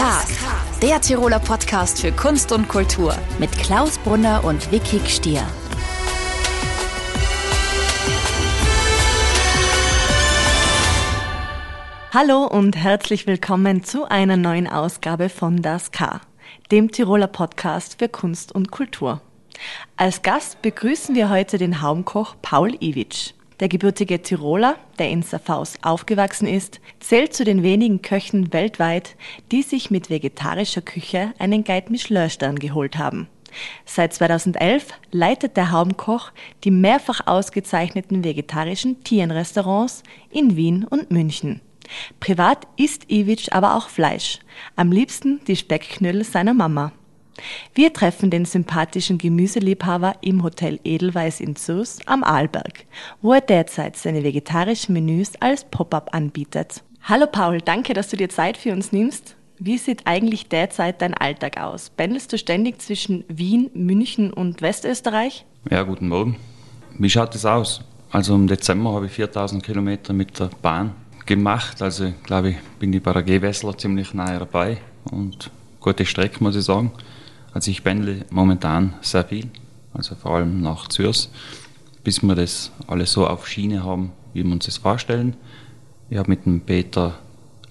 K. Der Tiroler Podcast für Kunst und Kultur mit Klaus Brunner und Vicky Stier. Hallo und herzlich willkommen zu einer neuen Ausgabe von Das K, dem Tiroler Podcast für Kunst und Kultur. Als Gast begrüßen wir heute den Haumkoch Paul Iwitsch. Der gebürtige Tiroler, der in Safaus aufgewachsen ist, zählt zu den wenigen Köchen weltweit, die sich mit vegetarischer Küche einen Guide Michelin-Stern geholt haben. Seit 2011 leitet der Haumkoch die mehrfach ausgezeichneten vegetarischen Tierenrestaurants in Wien und München. Privat isst Iwitsch aber auch Fleisch, am liebsten die Speckknödel seiner Mama. Wir treffen den sympathischen Gemüseliebhaber im Hotel Edelweiss in Sus am Arlberg, wo er derzeit seine vegetarischen Menüs als Pop-up anbietet. Hallo Paul, danke, dass du dir Zeit für uns nimmst. Wie sieht eigentlich derzeit dein Alltag aus? Pendelst du ständig zwischen Wien, München und Westösterreich? Ja, guten Morgen. Wie schaut es aus? Also im Dezember habe ich 4000 Kilometer mit der Bahn gemacht. Also glaube ich, bin ich bei der G-Wessler ziemlich nahe dabei und gute Strecke, muss ich sagen. Also ich pendle momentan sehr viel, also vor allem nach Zürs, bis wir das alles so auf Schiene haben, wie wir uns das vorstellen. Ich habe mit dem Peter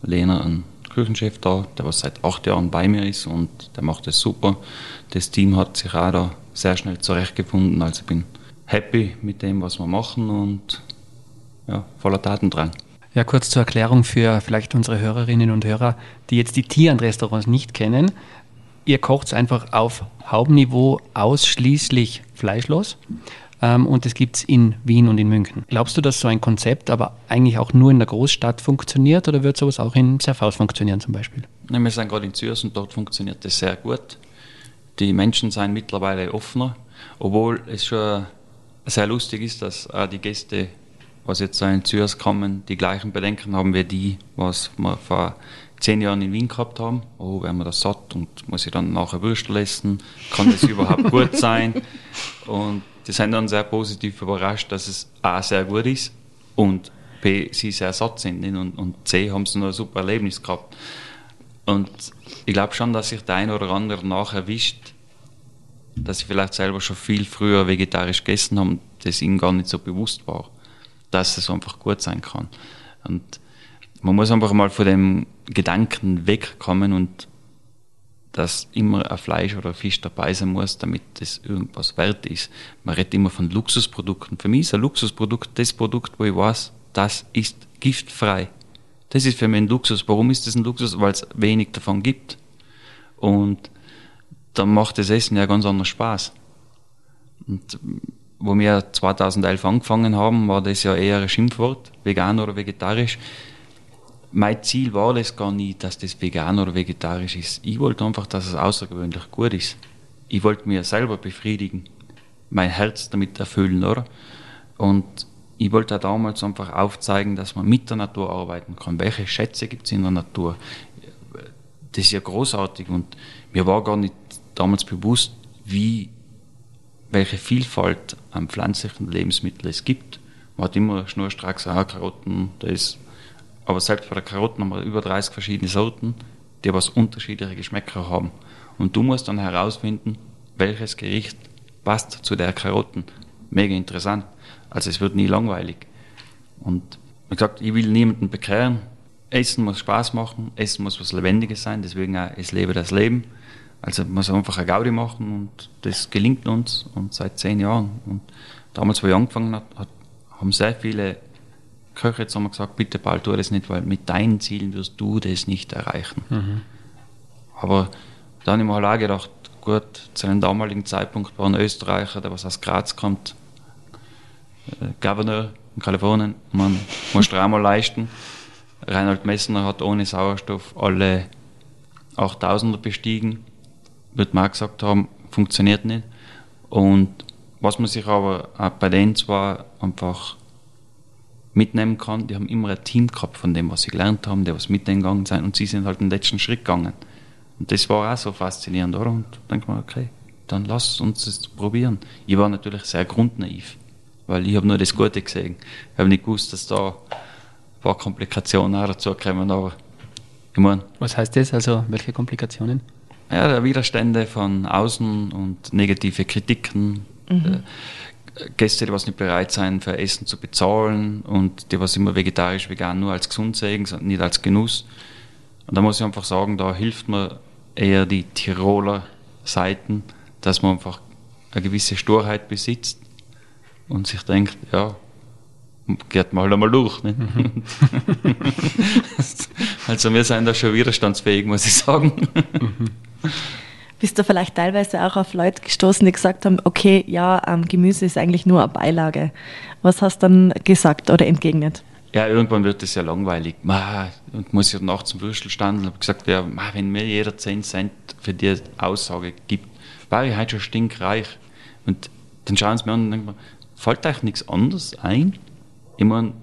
Lehner einen Küchenchef da, der was seit acht Jahren bei mir ist und der macht das super. Das Team hat sich auch da sehr schnell zurechtgefunden, also ich bin happy mit dem, was wir machen und ja, voller Tatendrang. Ja, kurz zur Erklärung für vielleicht unsere Hörerinnen und Hörer, die jetzt die Tierrestaurants nicht kennen ihr kocht es einfach auf Hauptniveau ausschließlich fleischlos. Ähm, und das gibt es in Wien und in München. Glaubst du, dass so ein Konzept aber eigentlich auch nur in der Großstadt funktioniert oder wird sowas auch in Serfaus funktionieren zum Beispiel? Nein, wir sind gerade in Zürs und dort funktioniert das sehr gut. Die Menschen sind mittlerweile offener, obwohl es schon sehr lustig ist, dass auch die Gäste, was jetzt in Zürs kommen, die gleichen Bedenken haben wie die, was wir vor zehn Jahren in Wien gehabt haben. Oh, werden wir das satt und muss ich dann nachher Würstel essen? Kann das überhaupt gut sein? Und die sind dann sehr positiv überrascht, dass es A sehr gut ist und B, sie sehr satt sind. Und, und C, haben sie noch ein super Erlebnis gehabt. Und ich glaube schon, dass sich der eine oder andere nachher erwischt, dass sie vielleicht selber schon viel früher vegetarisch gegessen haben, das ihnen gar nicht so bewusst war, dass es einfach gut sein kann. Und man muss einfach mal von dem Gedanken wegkommen und dass immer ein Fleisch oder ein Fisch dabei sein muss, damit das irgendwas wert ist. Man redet immer von Luxusprodukten. Für mich ist ein Luxusprodukt das Produkt, wo ich weiß, das ist giftfrei. Das ist für mich ein Luxus. Warum ist das ein Luxus? Weil es wenig davon gibt. Und dann macht das Essen ja ganz anders Spaß. Und wo wir 2011 angefangen haben, war das ja eher ein Schimpfwort, vegan oder vegetarisch mein Ziel war das gar nicht, dass das vegan oder vegetarisch ist. Ich wollte einfach, dass es außergewöhnlich gut ist. Ich wollte mir selber befriedigen, mein Herz damit erfüllen, oder? Und ich wollte auch damals einfach aufzeigen, dass man mit der Natur arbeiten kann. Welche Schätze gibt es in der Natur? Das ist ja großartig und mir war gar nicht damals bewusst, wie, welche Vielfalt an pflanzlichen Lebensmitteln es gibt. Man hat immer schnurstracks, ah, Karotten, da ist aber selbst bei der Karotten haben wir über 30 verschiedene Sorten, die was unterschiedliche Geschmäcker haben. Und du musst dann herausfinden, welches Gericht passt zu der Karotten. Mega interessant. Also es wird nie langweilig. Und wie gesagt, ich will niemanden bekehren. Essen muss Spaß machen, Essen muss was Lebendiges sein, deswegen auch, es lebe das Leben. Also muss einfach eine Gaudi machen und das gelingt uns und seit zehn Jahren. Und damals, wo ich angefangen habe, haben sehr viele Köche jetzt haben wir gesagt, bitte Paul, tu das nicht, weil mit deinen Zielen wirst du das nicht erreichen. Mhm. Aber dann habe ich mir halt auch gedacht, gut, zu einem damaligen Zeitpunkt war ein Österreicher, der was aus Graz kommt, äh, Gouverneur in Kalifornien, man muss auch mal leisten. Reinhold Messner hat ohne Sauerstoff alle 8000er bestiegen, wird man auch gesagt haben, funktioniert nicht. Und was man sich aber auch bei denen zwar einfach mitnehmen kann. Die haben immer ein Team gehabt von dem, was sie gelernt haben, der was mit denen gegangen sind und sie sind halt den letzten Schritt gegangen. Und das war auch so faszinierend, oder? Und dann denkt man, okay, dann lass uns das probieren. Ich war natürlich sehr grundnaiv, weil ich habe nur das Gute gesehen. Ich habe nicht gewusst, dass da ein paar Komplikationen auch dazu kommen, aber Ich mein, Was heißt das? Also welche Komplikationen? Ja, der Widerstände von außen und negative Kritiken. Mhm. Gäste, die was nicht bereit sein, für Essen zu bezahlen und die was immer vegetarisch, vegan nur als gesund sehen, nicht als Genuss. Und da muss ich einfach sagen, da hilft mir eher die Tiroler Seiten, dass man einfach eine gewisse Sturheit besitzt und sich denkt, ja, geht mal halt einmal durch. Ne? Mhm. also wir sind da schon widerstandsfähig, muss ich sagen. Mhm. Bist du vielleicht teilweise auch auf Leute gestoßen, die gesagt haben, okay, ja, ähm, Gemüse ist eigentlich nur eine Beilage. Was hast du dann gesagt oder entgegnet? Ja, irgendwann wird es ja langweilig. Ma, und muss ich nachts zum Würstelstand und habe gesagt, ja, wenn mir jeder 10 Cent für die Aussage gibt, war ich halt schon stinkreich. Und dann schauen sie mir an und denken, fällt euch nichts anderes ein? Ich meine,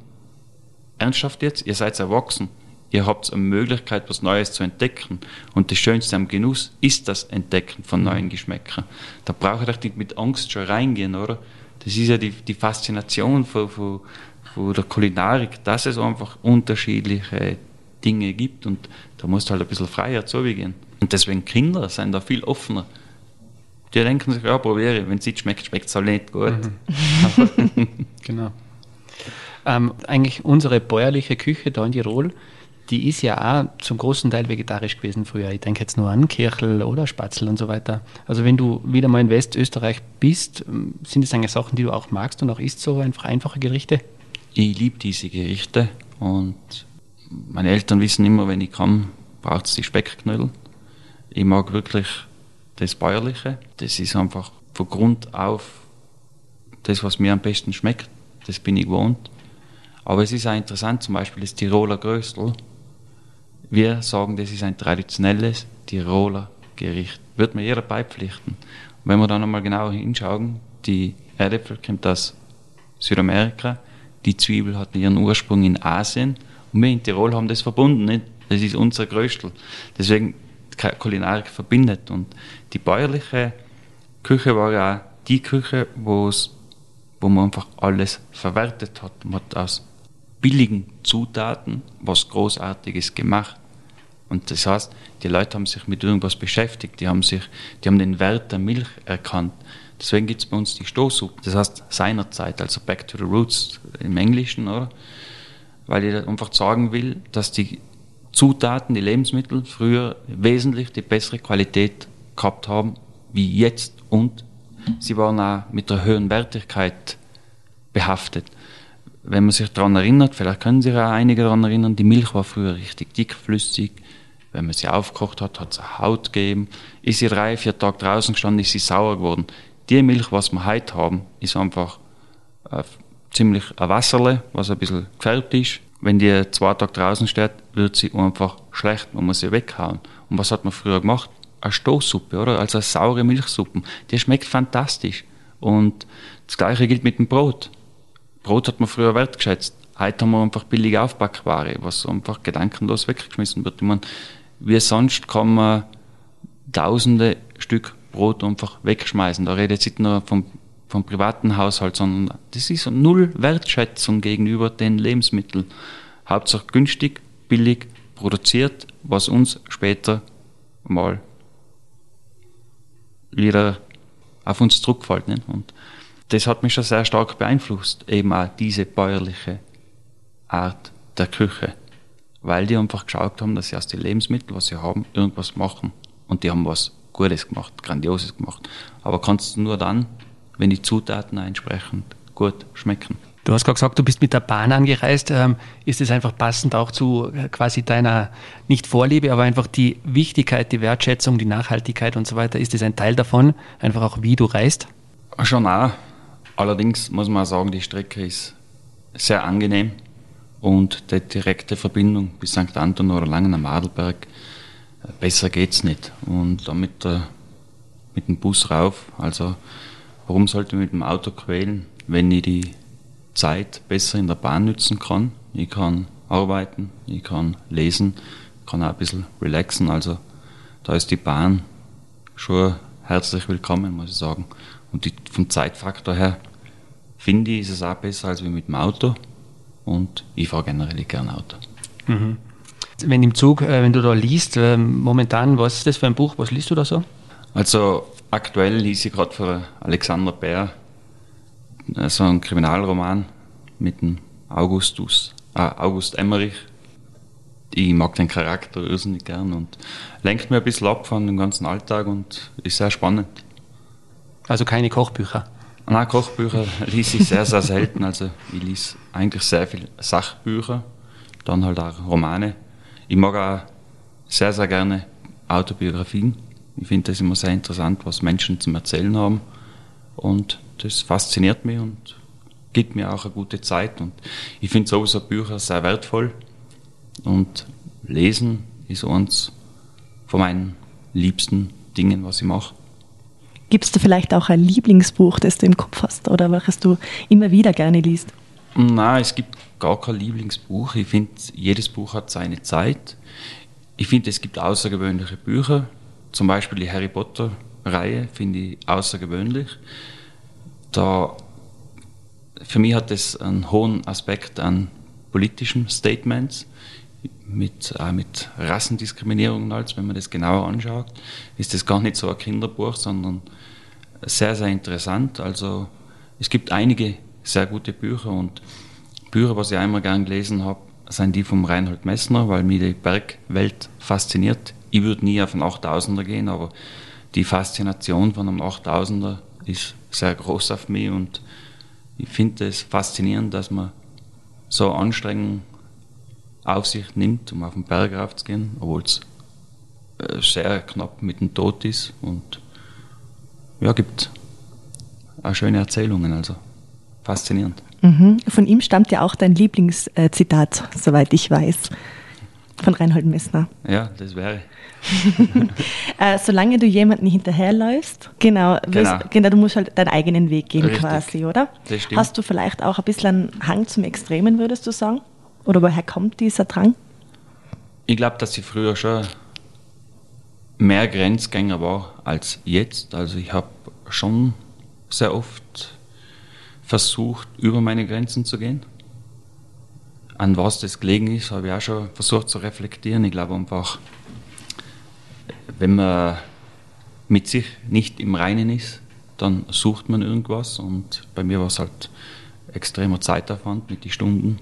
ernsthaft jetzt, ihr seid erwachsen ihr habt eine Möglichkeit, was Neues zu entdecken. Und das Schönste am Genuss ist das Entdecken von neuen Geschmäckern. Da brauche ich nicht mit Angst schon reingehen, oder? Das ist ja die, die Faszination von, von, von der Kulinarik, dass es einfach unterschiedliche Dinge gibt und da musst du halt ein bisschen freier zugehen. Und deswegen Kinder sind da viel offener. Die denken sich, ja, probiere, wenn es nicht schmeckt, schmeckt es halt nicht gut. Mhm. genau. Ähm, eigentlich unsere bäuerliche Küche da in Tirol, die ist ja auch zum großen Teil vegetarisch gewesen früher. Ich denke jetzt nur an Kirchel oder Spatzel und so weiter. Also wenn du wieder mal in Westösterreich bist, sind das eigentlich Sachen, die du auch magst und auch isst, so einfach einfache Gerichte? Ich liebe diese Gerichte und meine Eltern wissen immer, wenn ich komme, braucht es die Speckknödel. Ich mag wirklich das Bäuerliche. Das ist einfach von Grund auf das, was mir am besten schmeckt. Das bin ich gewohnt. Aber es ist auch interessant, zum Beispiel das Tiroler Gröstel wir sagen, das ist ein traditionelles Tiroler Gericht. Wird mir jeder beipflichten. Und wenn wir dann nochmal genauer hinschauen, die Erdäpfel kommt aus Südamerika, die Zwiebel hat ihren Ursprung in Asien und wir in Tirol haben das verbunden. Nicht? Das ist unser Größtel. Deswegen Kulinarik verbindet. Und die bäuerliche Küche war ja die Küche, wo man einfach alles verwertet hat. Man hat aus billigen Zutaten was Großartiges gemacht. Und das heißt, die Leute haben sich mit irgendwas beschäftigt, die haben, sich, die haben den Wert der Milch erkannt. Deswegen gibt es bei uns die Stoßsuppe. Das heißt seinerzeit, also Back to the Roots im Englischen, oder? Weil ich einfach sagen will, dass die Zutaten, die Lebensmittel früher wesentlich die bessere Qualität gehabt haben wie jetzt und sie waren auch mit der höheren Wertigkeit behaftet wenn man sich daran erinnert, vielleicht können sich auch einige daran erinnern, die Milch war früher richtig dickflüssig. Wenn man sie aufgekocht hat, hat es eine Haut gegeben. Ist sie drei, vier Tage draußen gestanden, ist sie sauer geworden. Die Milch, was wir heute haben, ist einfach äh, ziemlich ein Wasserle, was ein bisschen gefärbt ist. Wenn die zwei Tage draußen steht, wird sie einfach schlecht, man muss sie weghauen. Und was hat man früher gemacht? Eine Stoßsuppe, oder? Also eine saure Milchsuppe. Die schmeckt fantastisch. Und das gleiche gilt mit dem Brot. Brot hat man früher wertgeschätzt. Heute haben wir einfach billige Aufbackware, was einfach gedankenlos weggeschmissen wird. Ich meine, wie sonst kann man tausende Stück Brot einfach wegschmeißen. Da redet jetzt nicht nur vom, vom privaten Haushalt, sondern das ist null Wertschätzung gegenüber den Lebensmitteln. Hauptsache günstig, billig produziert, was uns später mal wieder auf uns zurückfällt. Und das hat mich schon sehr stark beeinflusst, eben auch diese bäuerliche Art der Küche. Weil die einfach geschaut haben, dass sie aus den Lebensmitteln, was sie haben, irgendwas machen. Und die haben was Gutes gemacht, Grandioses gemacht. Aber kannst du nur dann, wenn die Zutaten entsprechend gut schmecken. Du hast gerade gesagt, du bist mit der Bahn angereist. Ähm, ist es einfach passend auch zu äh, quasi deiner, nicht Vorliebe, aber einfach die Wichtigkeit, die Wertschätzung, die Nachhaltigkeit und so weiter? Ist es ein Teil davon, einfach auch wie du reist? Schon auch. Allerdings muss man sagen, die Strecke ist sehr angenehm und die direkte Verbindung bis St. Anton oder Langen am Adelberg, äh, besser geht's nicht. Und dann mit, mit dem Bus rauf, also warum sollte ich mit dem Auto quälen, wenn ich die Zeit besser in der Bahn nützen kann? Ich kann arbeiten, ich kann lesen, kann auch ein bisschen relaxen, also da ist die Bahn schon herzlich willkommen, muss ich sagen. Und die, vom Zeitfaktor her finde ich, ist es auch besser als wie mit dem Auto. Und ich fahre generell gerne Auto. Mhm. Wenn im Zug, äh, wenn du da liest, äh, momentan, was ist das für ein Buch? Was liest du da so? Also aktuell lese ich gerade für Alexander Bär äh, so einen Kriminalroman mit dem Augustus, äh, August Emmerich. Ich mag den Charakter irrsinnig gern und lenkt mir ein bisschen ab von dem ganzen Alltag und ist sehr spannend. Also keine Kochbücher? Nein, Kochbücher lese ich sehr, sehr selten. Also ich lese eigentlich sehr viele Sachbücher, dann halt auch Romane. Ich mag auch sehr, sehr gerne Autobiografien. Ich finde das immer sehr interessant, was Menschen zum Erzählen haben. Und das fasziniert mich und gibt mir auch eine gute Zeit. Und ich finde sowieso Bücher sehr wertvoll. Und Lesen ist eins von meinen liebsten Dingen, was ich mache. Gibt es da vielleicht auch ein Lieblingsbuch, das du im Kopf hast oder welches du immer wieder gerne liest? Nein, es gibt gar kein Lieblingsbuch. Ich finde, jedes Buch hat seine Zeit. Ich finde, es gibt außergewöhnliche Bücher. Zum Beispiel die Harry Potter-Reihe finde ich außergewöhnlich. Da, für mich hat es einen hohen Aspekt an politischen Statements mit, äh, mit Rassendiskriminierung alles, wenn man das genauer anschaut, ist das gar nicht so ein Kinderbuch, sondern sehr, sehr interessant. Also es gibt einige sehr gute Bücher und Bücher, was ich einmal gern gelesen habe, sind die vom Reinhold Messner, weil mich die Bergwelt fasziniert. Ich würde nie auf einen 8000er gehen, aber die Faszination von einem 8000er ist sehr groß auf mich und ich finde es faszinierend, dass man so Anstrengungen auf sich nimmt, um auf den Berg raufzugehen, obwohl es äh, sehr knapp mit dem Tod ist und ja, gibt auch schöne Erzählungen, also faszinierend. Mhm. Von ihm stammt ja auch dein Lieblingszitat, soweit ich weiß, von Reinhold Messner. Ja, das wäre. äh, solange du jemanden hinterherläufst, genau, genau. Wirst, genau, du musst halt deinen eigenen Weg gehen Richtig. quasi, oder? Das stimmt. Hast du vielleicht auch ein bisschen einen Hang zum Extremen, würdest du sagen? Oder woher kommt dieser Drang? Ich glaube, dass ich früher schon mehr Grenzgänger war als jetzt. Also ich habe schon sehr oft versucht, über meine Grenzen zu gehen. An was das gelegen ist, habe ich auch schon versucht zu reflektieren. Ich glaube einfach, wenn man mit sich nicht im Reinen ist, dann sucht man irgendwas. Und bei mir war es halt extremer Zeitaufwand mit den Stunden.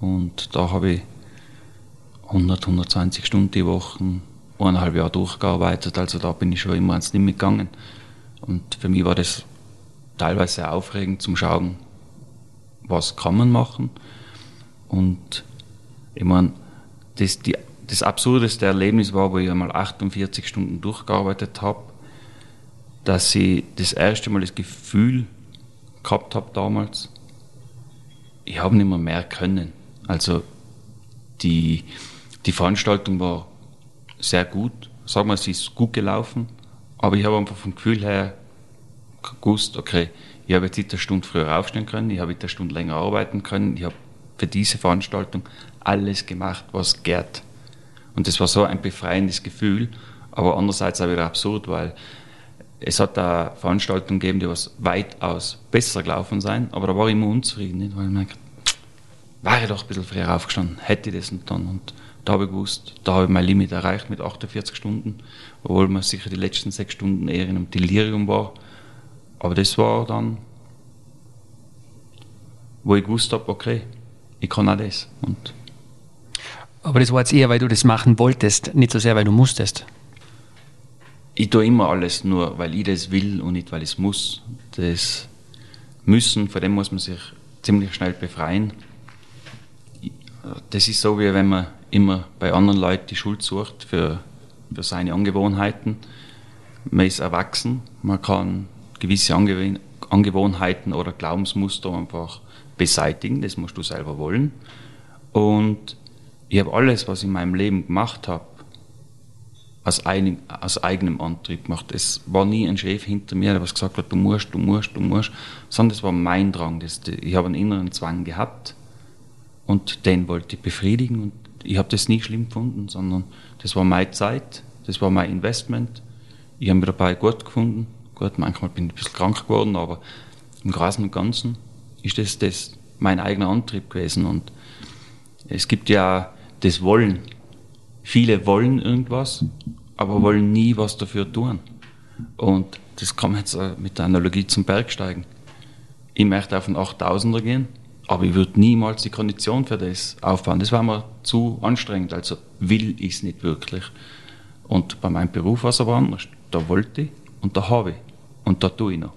Und da habe ich 100, 120 Stunden die Woche, eineinhalb Jahre durchgearbeitet. Also da bin ich schon immer ans Limit gegangen. Und für mich war das teilweise sehr aufregend zum Schauen, was kann man machen. Und ich meine, das, die, das absurdeste Erlebnis war, wo ich einmal 48 Stunden durchgearbeitet habe, dass ich das erste Mal das Gefühl gehabt habe damals, ich habe nicht mehr mehr können. Also die, die Veranstaltung war sehr gut. Sagen wir, sie ist gut gelaufen. Aber ich habe einfach vom Gefühl her gewusst, okay, ich habe jetzt eine Stunde früher aufstehen können, ich habe eine Stunde länger arbeiten können, ich habe für diese Veranstaltung alles gemacht, was geht. Und das war so ein befreiendes Gefühl, aber andererseits auch wieder absurd, weil es hat da Veranstaltungen gegeben, die was weitaus besser gelaufen sein, aber da war ich immer unzufrieden, nicht? weil ich mir wäre doch ein bisschen früher aufgestanden, hätte ich das und dann. Und da habe ich gewusst, da habe ich mein Limit erreicht mit 48 Stunden, obwohl man sicher die letzten sechs Stunden eher in einem Delirium war. Aber das war dann, wo ich gewusst habe, okay, ich kann auch das. Und aber das war jetzt eher, weil du das machen wolltest, nicht so sehr, weil du musstest. Ich tue immer alles nur, weil ich das will und nicht, weil ich es muss. Das Müssen, von dem muss man sich ziemlich schnell befreien das ist so, wie wenn man immer bei anderen Leuten die Schuld sucht für, für seine Angewohnheiten. Man ist erwachsen, man kann gewisse Angewohnheiten oder Glaubensmuster einfach beseitigen, das musst du selber wollen. Und ich habe alles, was ich in meinem Leben gemacht habe, aus, ein, aus eigenem Antrieb gemacht. Es war nie ein Chef hinter mir, der was gesagt hat, du musst, du musst, du musst, sondern es war mein Drang. Das, ich habe einen inneren Zwang gehabt und den wollte ich befriedigen und ich habe das nie schlimm gefunden, sondern das war meine Zeit, das war mein Investment. Ich habe mich dabei gut gefunden. Gut, manchmal bin ich ein bisschen krank geworden, aber im Großen und Ganzen ist das, das mein eigener Antrieb gewesen. Und es gibt ja das Wollen viele wollen irgendwas, aber wollen nie was dafür tun. Und das kann man jetzt äh, mit der Analogie zum Bergsteigen. Ich möchte auf einen 8000er gehen, aber ich würde niemals die Kondition für das aufbauen. Das war mir zu anstrengend, also will ich es nicht wirklich. Und bei meinem Beruf war es aber anders. Da wollte ich und da habe ich und da tue ich noch.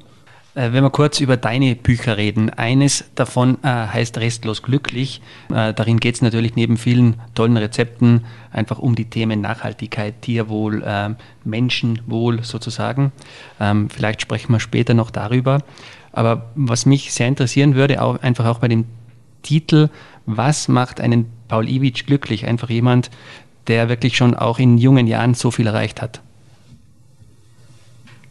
Äh, wenn wir kurz über deine Bücher reden, eines davon äh, heißt Restlos glücklich. Äh, darin geht es natürlich neben vielen tollen Rezepten einfach um die Themen Nachhaltigkeit, Tierwohl, äh, Menschenwohl sozusagen. Ähm, vielleicht sprechen wir später noch darüber. Aber was mich sehr interessieren würde, auch, einfach auch bei dem Titel, was macht einen Paul Iwitsch glücklich? Einfach jemand, der wirklich schon auch in jungen Jahren so viel erreicht hat.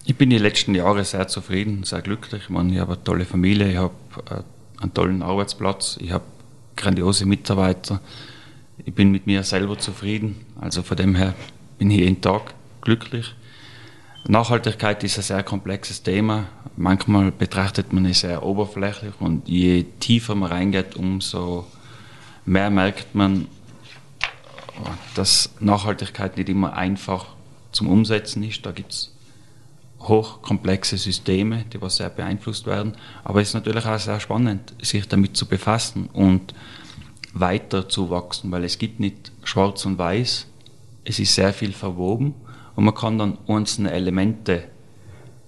Ich bin die letzten Jahre sehr zufrieden, sehr glücklich. Ich, meine, ich habe eine tolle Familie, ich habe äh, einen tollen Arbeitsplatz, ich habe grandiose Mitarbeiter. Ich bin mit mir selber zufrieden. Also von dem her bin ich jeden Tag glücklich. Nachhaltigkeit ist ein sehr komplexes Thema. Manchmal betrachtet man es sehr oberflächlich und je tiefer man reingeht, umso mehr merkt man, dass Nachhaltigkeit nicht immer einfach zum Umsetzen ist. Da gibt es hochkomplexe Systeme, die was sehr beeinflusst werden. Aber es ist natürlich auch sehr spannend, sich damit zu befassen und weiter zu wachsen, weil es gibt nicht schwarz und weiß. Es ist sehr viel verwoben und man kann dann einzelne Elemente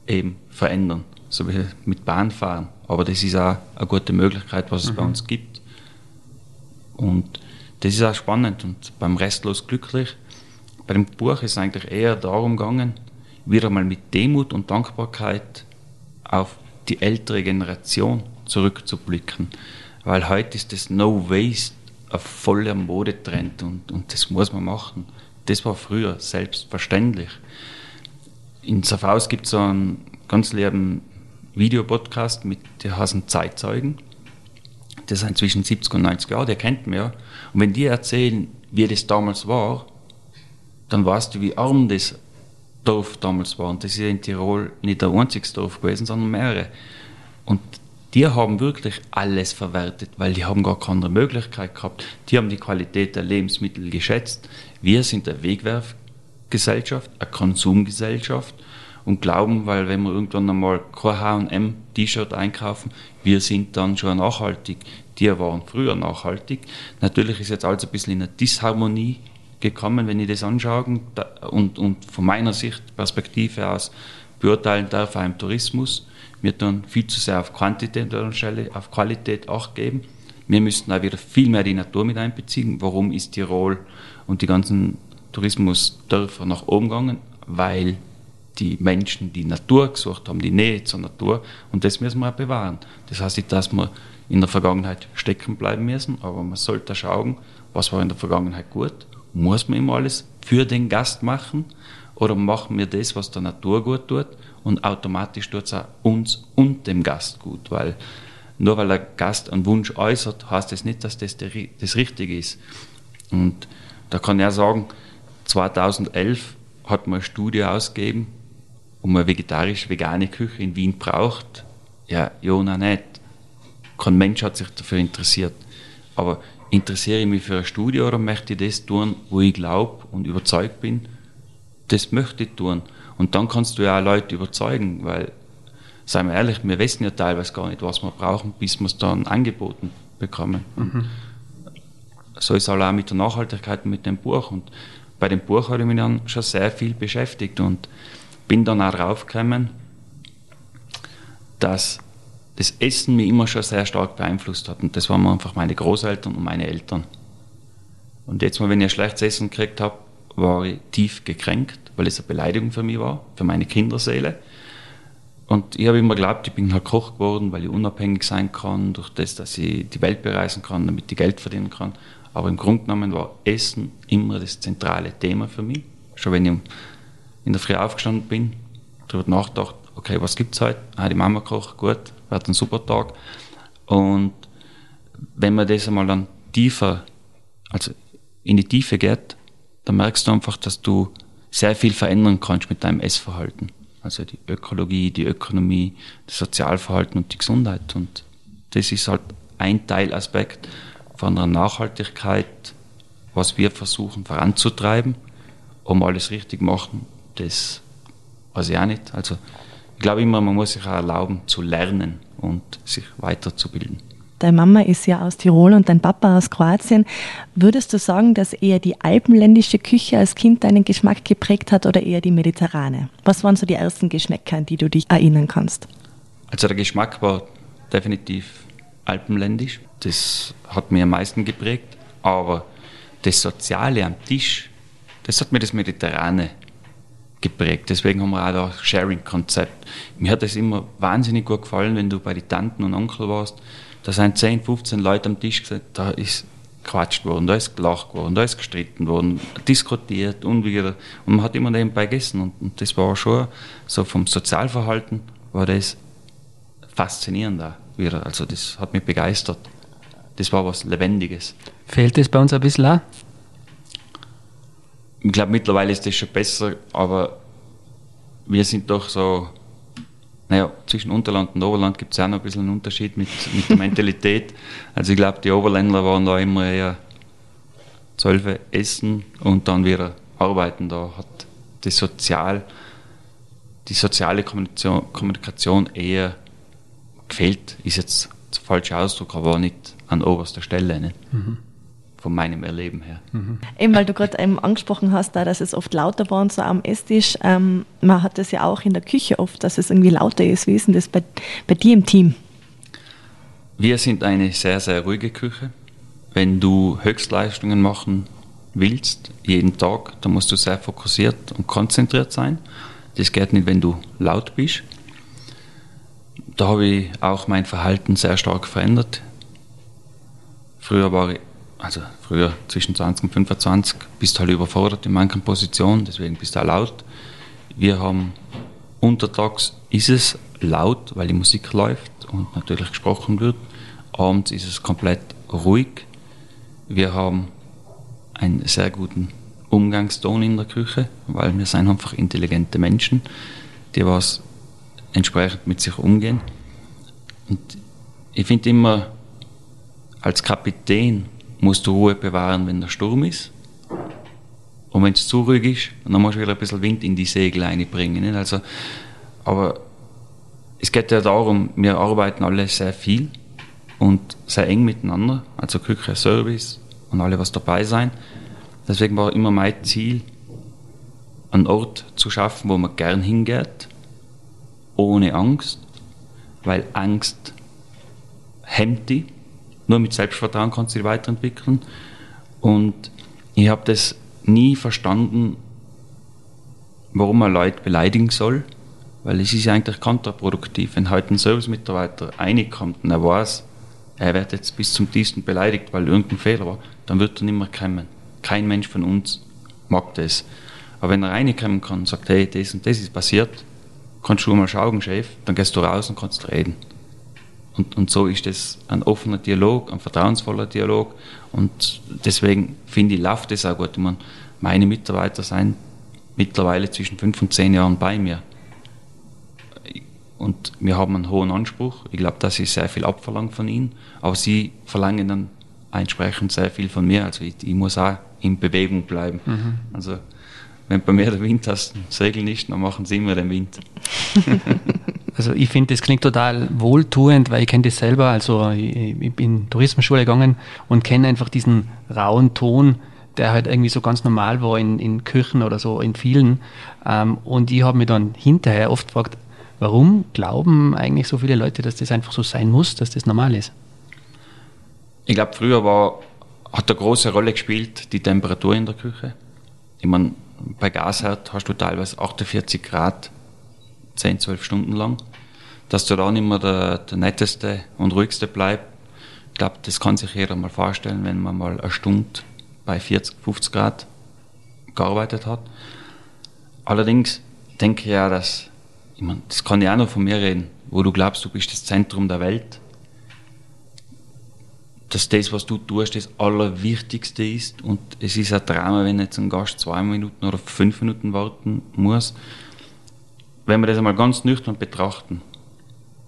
eben verändern, so wie mit Bahnfahren. Aber das ist auch eine gute Möglichkeit, was es mhm. bei uns gibt. Und das ist auch spannend und beim Restlos glücklich. Bei dem Buch ist es eigentlich eher darum gegangen, wieder mal mit Demut und Dankbarkeit auf die ältere Generation zurückzublicken. Weil heute ist das No Waste ein voller Modetrend und, und das muss man machen. Das war früher selbstverständlich. In Safhaus gibt es so einen ganz lieben Videopodcast mit der heißen Zeitzeugen. Das sind zwischen 70 und 90 Jahre, der kennt man ja. Und wenn die erzählen, wie das damals war, dann weißt du, wie arm das Dorf damals war. Und das ist ja in Tirol nicht der einzige Dorf gewesen, sondern mehrere. Und die haben wirklich alles verwertet, weil die haben gar keine Möglichkeit gehabt. Die haben die Qualität der Lebensmittel geschätzt. Wir sind eine Wegwerfgesellschaft, eine Konsumgesellschaft und glauben, weil wenn wir irgendwann einmal kein H&M T-Shirt einkaufen, wir sind dann schon nachhaltig. Die waren früher nachhaltig. Natürlich ist jetzt alles ein bisschen in einer Disharmonie gekommen, wenn ich das anschaue und, und von meiner Sicht, Perspektive aus beurteilen darf, auch im Tourismus. Wir tun viel zu sehr auf Quantität an Stelle, auf Qualität Acht geben. Wir müssten auch wieder viel mehr die Natur mit einbeziehen. Warum ist Tirol und die ganzen Tourismusdörfer nach oben gegangen? Weil die Menschen die Natur gesucht haben, die Nähe zur Natur. Und das müssen wir auch bewahren. Das heißt nicht, dass wir in der Vergangenheit stecken bleiben müssen, aber man sollte schauen, was war in der Vergangenheit gut muss man immer alles für den Gast machen oder machen wir das, was der Natur gut tut und automatisch tut es auch uns und dem Gast gut, weil nur weil der Gast einen Wunsch äußert, heißt das nicht, dass das das Richtige ist. Und da kann ich auch sagen, 2011 hat man eine Studie ausgegeben, um eine vegetarisch-vegane Küche in Wien braucht. Ja, Jona nicht. Kein Mensch hat sich dafür interessiert. Aber interessiere ich mich für eine Studie oder möchte ich das tun, wo ich glaube und überzeugt bin, das möchte ich tun. Und dann kannst du ja auch Leute überzeugen, weil, seien wir ehrlich, wir wissen ja teilweise gar nicht, was wir brauchen, bis wir es dann angeboten bekommen. Mhm. So ist es auch mit der Nachhaltigkeit mit dem Buch. Und bei dem Buch habe ich mich dann schon sehr viel beschäftigt und bin dann auch draufgekommen, dass das Essen mich immer schon sehr stark beeinflusst hat. Und das waren einfach meine Großeltern und meine Eltern. Und jetzt mal, wenn ich ein schlechtes Essen gekriegt habe, war ich tief gekränkt, weil es eine Beleidigung für mich war, für meine Kinderseele. Und ich habe immer geglaubt, ich bin halt Koch geworden, weil ich unabhängig sein kann, durch das, dass ich die Welt bereisen kann, damit ich Geld verdienen kann. Aber im Grunde genommen war Essen immer das zentrale Thema für mich. Schon wenn ich in der Früh aufgestanden bin, darüber nachgedacht, okay, was gibt es heute? Ah, die Mama kocht, gut, wird ein super Tag. Und wenn man das einmal dann tiefer, also in die Tiefe geht, dann merkst du einfach, dass du sehr viel verändern kannst mit deinem Essverhalten. Also die Ökologie, die Ökonomie, das Sozialverhalten und die Gesundheit. Und das ist halt ein Teilaspekt von Nachhaltigkeit, was wir versuchen voranzutreiben, um alles richtig machen, das weiß ich auch nicht. Also ich glaube immer, man muss sich auch erlauben zu lernen und sich weiterzubilden. Deine Mama ist ja aus Tirol und dein Papa aus Kroatien. Würdest du sagen, dass eher die alpenländische Küche als Kind deinen Geschmack geprägt hat oder eher die mediterrane? Was waren so die ersten Geschmäcker, an die du dich erinnern kannst? Also der Geschmack war definitiv alpenländisch. Das hat mir am meisten geprägt. Aber das Soziale am Tisch, das hat mir das Mediterrane geprägt. Deswegen haben wir auch das Sharing-Konzept. Mir hat es immer wahnsinnig gut gefallen, wenn du bei den Tanten und Onkel warst. Da sind 10, 15 Leute am Tisch gesagt, da ist gequatscht worden, da ist gelacht worden, da ist gestritten worden, diskutiert und wieder. Und man hat immer nebenbei gegessen. Und, und das war schon so vom Sozialverhalten war das faszinierend da wieder. Also das hat mich begeistert. Das war was Lebendiges. Fehlt das bei uns ein bisschen auch? Ich glaube, mittlerweile ist das schon besser, aber wir sind doch so, naja, zwischen Unterland und Oberland gibt es auch noch ein bisschen einen Unterschied mit, mit der Mentalität. Also ich glaube, die Oberländer waren da immer eher zwölf essen und dann wieder arbeiten. Da hat die, Sozial, die soziale Kommunikation, Kommunikation eher gefehlt, ist jetzt der falsche Ausdruck, aber nicht an oberster Stelle. Nicht? Mhm von meinem Erleben her. Mhm. Eben, weil du gerade eben angesprochen hast, da, dass es oft lauter war und so am Esstisch. Ähm, man hat das ja auch in der Küche oft, dass es irgendwie lauter ist. Wie ist denn das bei, bei dir im Team? Wir sind eine sehr, sehr ruhige Küche. Wenn du Höchstleistungen machen willst, jeden Tag, dann musst du sehr fokussiert und konzentriert sein. Das geht nicht, wenn du laut bist. Da habe ich auch mein Verhalten sehr stark verändert. Früher war ich also früher zwischen 20 und 25, bist du halt überfordert in manchen Positionen, deswegen bist du auch laut. Wir haben untertags ist es laut, weil die Musik läuft und natürlich gesprochen wird. Abends ist es komplett ruhig. Wir haben einen sehr guten Umgangston in der Küche, weil wir sind einfach intelligente Menschen, die was entsprechend mit sich umgehen. Und ich finde immer, als Kapitän musst du Ruhe bewahren, wenn der Sturm ist. Und wenn es zu ruhig ist, dann musst du wieder ein bisschen Wind in die Segel einbringen. Nicht? Also, aber es geht ja darum, wir arbeiten alle sehr viel und sehr eng miteinander, also Küche, Service und alle, was dabei sein. Deswegen war immer mein Ziel, einen Ort zu schaffen, wo man gern hingeht, ohne Angst, weil Angst hemmt die nur mit Selbstvertrauen kannst du dich weiterentwickeln. Und ich habe das nie verstanden, warum man Leute beleidigen soll, weil es ist ja eigentlich kontraproduktiv. Wenn heute ein Service-Mitarbeiter reinkommt und er weiß, er wird jetzt bis zum tiefsten beleidigt, weil irgendein Fehler war, dann wird er nicht mehr kommen. Kein Mensch von uns mag das. Aber wenn er reinkommen kann und sagt, hey, das und das ist passiert, kannst du mal schauen, Chef, dann gehst du raus und kannst reden. Und, und so ist es ein offener Dialog, ein vertrauensvoller Dialog. Und deswegen finde ich, läuft das auch gut. Ich meine, meine Mitarbeiter sind mittlerweile zwischen fünf und zehn Jahren bei mir. Und wir haben einen hohen Anspruch. Ich glaube, dass ich sehr viel abverlange von ihnen. Aber sie verlangen dann entsprechend sehr viel von mir. Also ich, ich muss auch in Bewegung bleiben. Mhm. Also wenn bei mir der Wind hast, Segel nicht, dann machen sie immer den Wind. Also ich finde, das klingt total wohltuend, weil ich kenne das selber. Also ich, ich bin Tourismusschule gegangen und kenne einfach diesen rauen Ton, der halt irgendwie so ganz normal war in, in Küchen oder so, in vielen. Ähm, und ich habe mich dann hinterher oft gefragt, warum glauben eigentlich so viele Leute, dass das einfach so sein muss, dass das normal ist? Ich glaube, früher war, hat eine große Rolle gespielt die Temperatur in der Küche. Ich meine, bei Gasherd hast du teilweise 48 Grad 10, 12 Stunden lang, dass du dann immer der, der netteste und ruhigste bleibst. Ich glaube, das kann sich jeder mal vorstellen, wenn man mal eine Stunde bei 40, 50 Grad gearbeitet hat. Allerdings denke ich ja, dass, ich meine, das kann ich auch noch von mir reden, wo du glaubst, du bist das Zentrum der Welt, dass das, was du tust, das Allerwichtigste ist und es ist ein Drama, wenn jetzt ein Gast zwei Minuten oder fünf Minuten warten muss wenn wir das einmal ganz nüchtern betrachten,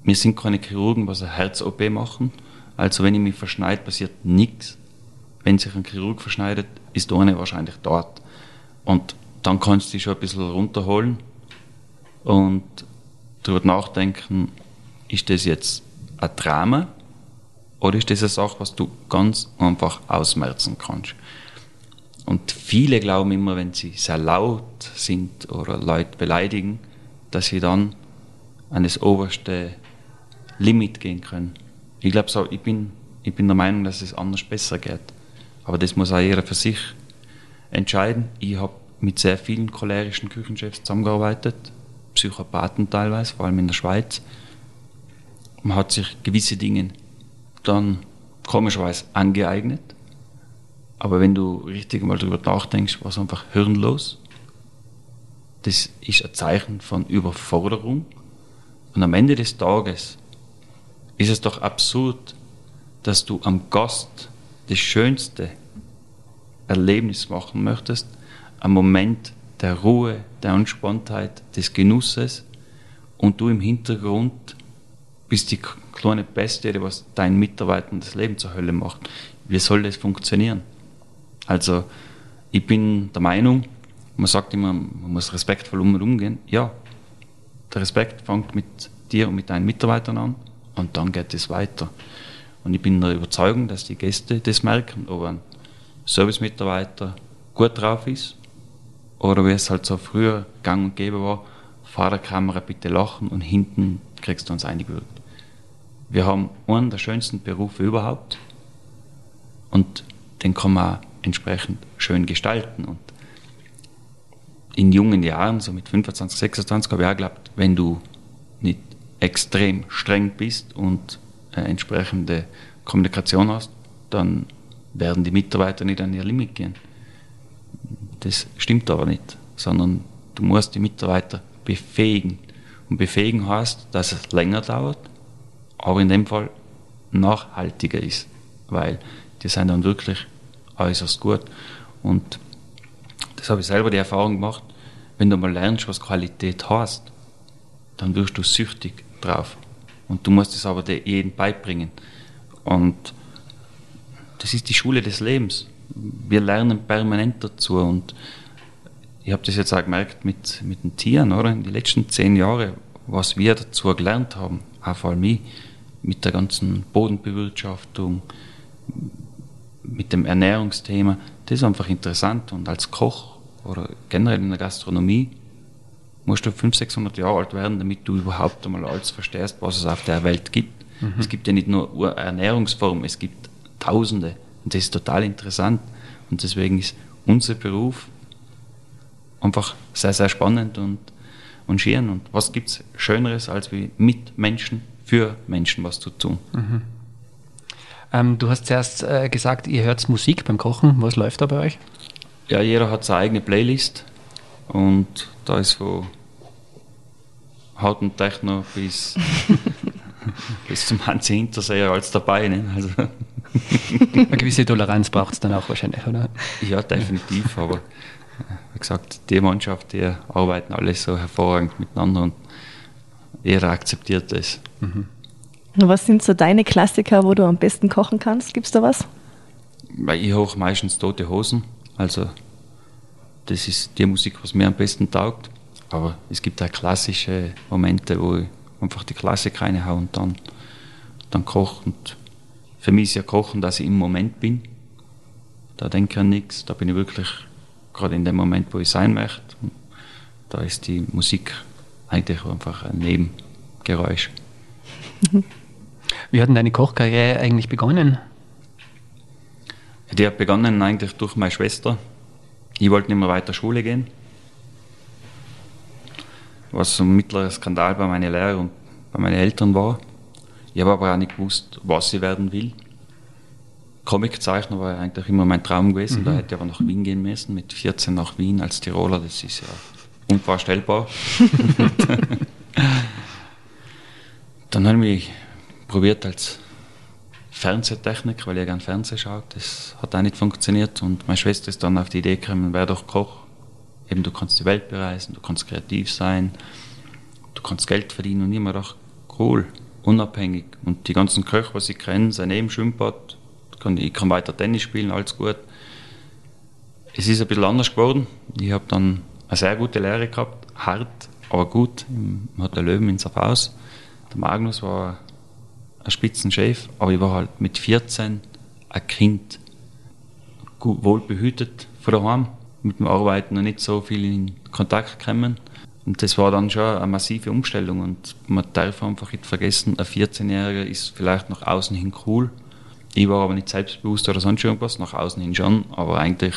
wir sind keine Chirurgen, was eine Herz-OP machen. Also wenn ich mich verschneide, passiert nichts. Wenn sich ein Chirurg verschneidet, ist der eine wahrscheinlich dort. Und dann kannst du dich schon ein bisschen runterholen und darüber nachdenken, ist das jetzt ein Drama oder ist das eine Sache, was du ganz einfach ausmerzen kannst? Und viele glauben immer, wenn sie sehr laut sind oder Leute beleidigen, dass sie dann an das oberste Limit gehen können. Ich glaube so, ich bin, ich bin der Meinung, dass es anders besser geht. Aber das muss auch jeder für sich entscheiden. Ich habe mit sehr vielen cholerischen Küchenchefs zusammengearbeitet, Psychopathen teilweise, vor allem in der Schweiz. Man hat sich gewisse Dinge dann komischerweise angeeignet. Aber wenn du richtig mal darüber nachdenkst, war es einfach hirnlos. Das ist ein Zeichen von Überforderung. Und am Ende des Tages ist es doch absurd, dass du am Gast das schönste Erlebnis machen möchtest, am Moment der Ruhe, der Entspanntheit, des Genusses und du im Hintergrund bist die kleine Beste, was deinen Mitarbeitern das Leben zur Hölle macht. Wie soll das funktionieren? Also, ich bin der Meinung, man sagt immer, man muss respektvoll um und umgehen. Ja, der Respekt fängt mit dir und mit deinen Mitarbeitern an und dann geht es weiter. Und ich bin der Überzeugung, dass die Gäste das merken, ob ein Servicemitarbeiter gut drauf ist oder wie es halt so früher gang und gäbe war, vor der Kamera bitte lachen und hinten kriegst du uns eingewürgt. Wir haben einen der schönsten Berufe überhaupt und den kann man entsprechend schön gestalten. Und in jungen Jahren, so mit 25, 26, habe ich auch geglaubt, wenn du nicht extrem streng bist und äh, entsprechende Kommunikation hast, dann werden die Mitarbeiter nicht an ihr Limit gehen. Das stimmt aber nicht, sondern du musst die Mitarbeiter befähigen. Und befähigen heißt, dass es länger dauert, aber in dem Fall nachhaltiger ist, weil die sind dann wirklich äußerst gut. Und das habe ich selber die Erfahrung gemacht, wenn du mal lernst, was Qualität heißt, dann wirst du süchtig drauf. Und du musst es aber jedem beibringen. Und das ist die Schule des Lebens. Wir lernen permanent dazu. Und ich habe das jetzt auch gemerkt mit, mit den Tieren, oder? In den letzten zehn Jahren, was wir dazu gelernt haben, auch vor allem ich, mit der ganzen Bodenbewirtschaftung, mit dem Ernährungsthema, das ist einfach interessant. Und als Koch oder generell in der Gastronomie musst du 500, 600 Jahre alt werden, damit du überhaupt einmal alles verstehst, was es auf der Welt gibt. Mhm. Es gibt ja nicht nur Ernährungsformen, es gibt Tausende. Und das ist total interessant. Und deswegen ist unser Beruf einfach sehr, sehr spannend und, und schön. Und was gibt es Schöneres, als wie mit Menschen, für Menschen was zu tun? Mhm. Ähm, du hast zuerst äh, gesagt, ihr hört Musik beim Kochen. Was läuft da bei euch? Ja, jeder hat seine eigene Playlist. Und da ist von Haut und Techno bis, bis zum Hansi Hinterseher alles dabei. Ne? Also Eine gewisse Toleranz braucht es dann auch wahrscheinlich, oder? Ja, definitiv. Aber wie gesagt, die Mannschaft, die arbeiten alle so hervorragend miteinander und jeder akzeptiert das. Mhm. Was sind so deine Klassiker, wo du am besten kochen kannst? Gibt es da was? Ich hoch meistens tote Hosen. Also das ist die Musik, was mir am besten taugt. Aber es gibt auch klassische Momente, wo ich einfach die Klassik reinhaue und dann, dann koche. Und für mich ist ja Kochen, dass ich im Moment bin. Da denke ich an nichts. Da bin ich wirklich gerade in dem Moment, wo ich sein möchte. Und da ist die Musik eigentlich einfach ein Nebengeräusch. Wie hat denn deine Kochkarriere eigentlich begonnen? Die hat begonnen eigentlich durch meine Schwester. Ich wollte nicht mehr weiter Schule gehen. Was ein mittlerer Skandal bei meinen Lehrern und bei meinen Eltern war. Ich habe aber auch nicht gewusst, was ich werden will. Comiczeichner war eigentlich immer mein Traum gewesen. Mhm. Da hätte ich aber nach Wien gehen müssen, mit 14 nach Wien als Tiroler. Das ist ja unvorstellbar. Dann habe ich probiert als Fernsehtechnik, weil ich gerne Fernsehen schaue. Das hat auch nicht funktioniert und meine Schwester ist dann auf die Idee gekommen, wäre doch Koch. Eben, du kannst die Welt bereisen, du kannst kreativ sein, du kannst Geld verdienen und immer doch cool, unabhängig. Und die ganzen Köche, was ich kenne, sind eben Schwimmbad, ich kann weiter Tennis spielen, alles gut. es ist ein bisschen anders geworden. Ich habe dann eine sehr gute Lehre gehabt, hart, aber gut. Im Hotel Löwen in Safhaus. Der Magnus war ein Spitzenchef, aber ich war halt mit 14 ein Kind, gut, wohl behütet von daheim, mit dem Arbeiten noch nicht so viel in Kontakt gekommen. Und das war dann schon eine massive Umstellung und man darf einfach nicht vergessen, ein 14-Jähriger ist vielleicht nach außen hin cool. Ich war aber nicht selbstbewusst oder sonst irgendwas, nach außen hin schon, aber eigentlich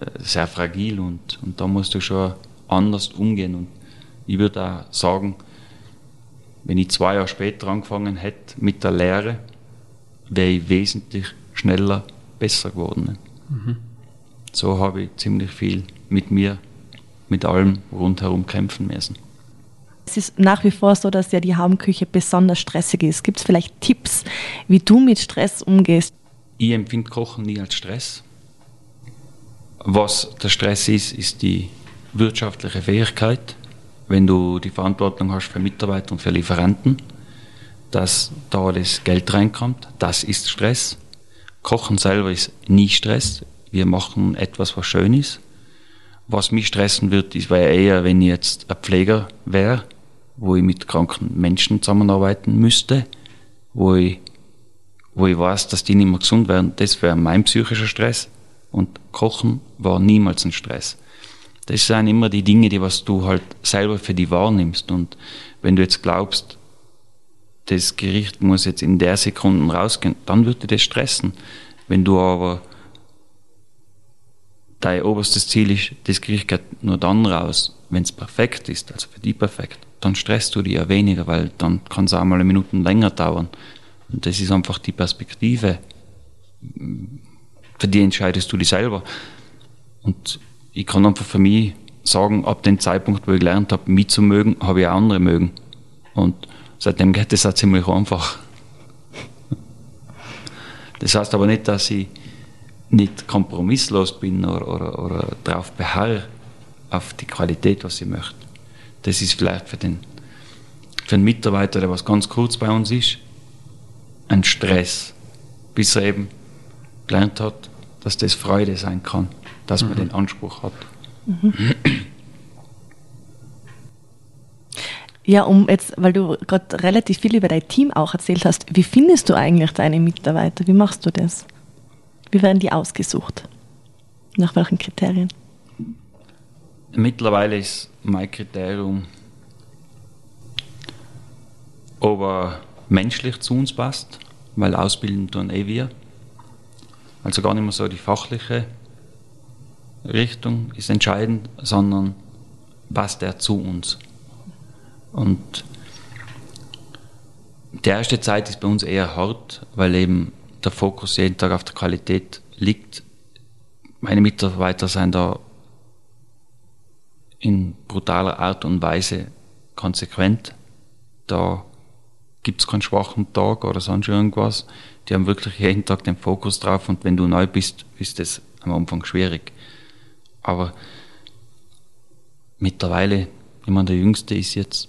äh, sehr fragil und, und da musst du schon anders umgehen. Und ich würde auch sagen, wenn ich zwei Jahre später angefangen hätte mit der Lehre, wäre ich wesentlich schneller besser geworden. Mhm. So habe ich ziemlich viel mit mir, mit allem rundherum kämpfen müssen. Es ist nach wie vor so, dass ja die Haubenküche besonders stressig ist. Gibt es vielleicht Tipps, wie du mit Stress umgehst? Ich empfinde Kochen nie als Stress. Was der Stress ist, ist die wirtschaftliche Fähigkeit, wenn du die Verantwortung hast für Mitarbeiter und für Lieferanten, dass da das Geld reinkommt, das ist Stress. Kochen selber ist nie Stress. Wir machen etwas, was schön ist. Was mich stressen wird, ist wäre eher, wenn ich jetzt ein Pfleger wäre, wo ich mit kranken Menschen zusammenarbeiten müsste, wo ich, wo ich weiß, dass die nicht mehr gesund werden. Das wäre mein psychischer Stress. Und Kochen war niemals ein Stress. Das sind immer die Dinge, die was du halt selber für die wahrnimmst. Und wenn du jetzt glaubst, das Gericht muss jetzt in der Sekunde rausgehen, dann würde das stressen. Wenn du aber dein oberstes Ziel ist, das Gericht geht nur dann raus, wenn es perfekt ist, also für die perfekt, dann stresst du dich ja weniger, weil dann kann es auch mal eine Minute länger dauern. Und das ist einfach die Perspektive. Für die entscheidest du dich selber. Und ich kann einfach für mich sagen, ab dem Zeitpunkt, wo ich gelernt habe, mich zu mögen, habe ich auch andere mögen. Und seitdem geht es auch ziemlich einfach. Das heißt aber nicht, dass ich nicht kompromisslos bin oder, oder, oder darauf beharre, auf die Qualität, was ich möchte. Das ist vielleicht für den, für den Mitarbeiter, der was ganz kurz bei uns ist, ein Stress, bis er eben gelernt hat, dass das Freude sein kann, dass man mhm. den Anspruch hat. Mhm. Ja, um jetzt, weil du gerade relativ viel über dein Team auch erzählt hast, wie findest du eigentlich deine Mitarbeiter? Wie machst du das? Wie werden die ausgesucht? Nach welchen Kriterien? Mittlerweile ist mein Kriterium, ob er menschlich zu uns passt, weil ausbilden tun eh wir. Also gar nicht mehr so die fachliche Richtung ist entscheidend, sondern passt er zu uns. Und die erste Zeit ist bei uns eher hart, weil eben der Fokus jeden Tag auf der Qualität liegt. Meine Mitarbeiter sind da in brutaler Art und Weise konsequent. Da gibt es keinen schwachen Tag oder sonst irgendwas. Die haben wirklich jeden Tag den Fokus drauf und wenn du neu bist, ist das am Anfang schwierig. Aber mittlerweile, ich meine, der Jüngste ist jetzt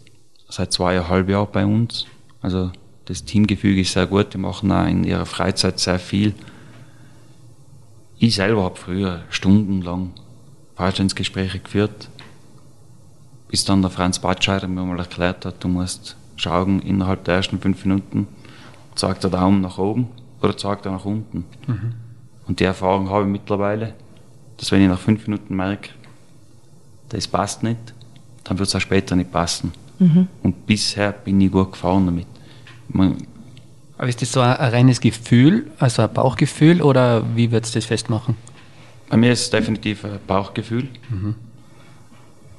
seit zweieinhalb Jahren bei uns. Also das Teamgefüge ist sehr gut, die machen auch in ihrer Freizeit sehr viel. Ich selber habe früher stundenlang Vorstandsgespräche geführt, bis dann der Franz Batscheider mir mal erklärt hat, du musst schauen, innerhalb der ersten fünf Minuten zeigt der Daumen nach oben oder zeigt er nach unten. Mhm. Und die Erfahrung habe ich mittlerweile, dass wenn ich nach fünf Minuten merke, das passt nicht, dann wird es auch später nicht passen. Mhm. Und bisher bin ich gut gefahren damit. Man Aber ist das so ein, ein, reines Gefühl, also ein Bauchgefühl, oder wie würdest du das festmachen? Bei mir ist es definitiv ein Bauchgefühl. Mhm.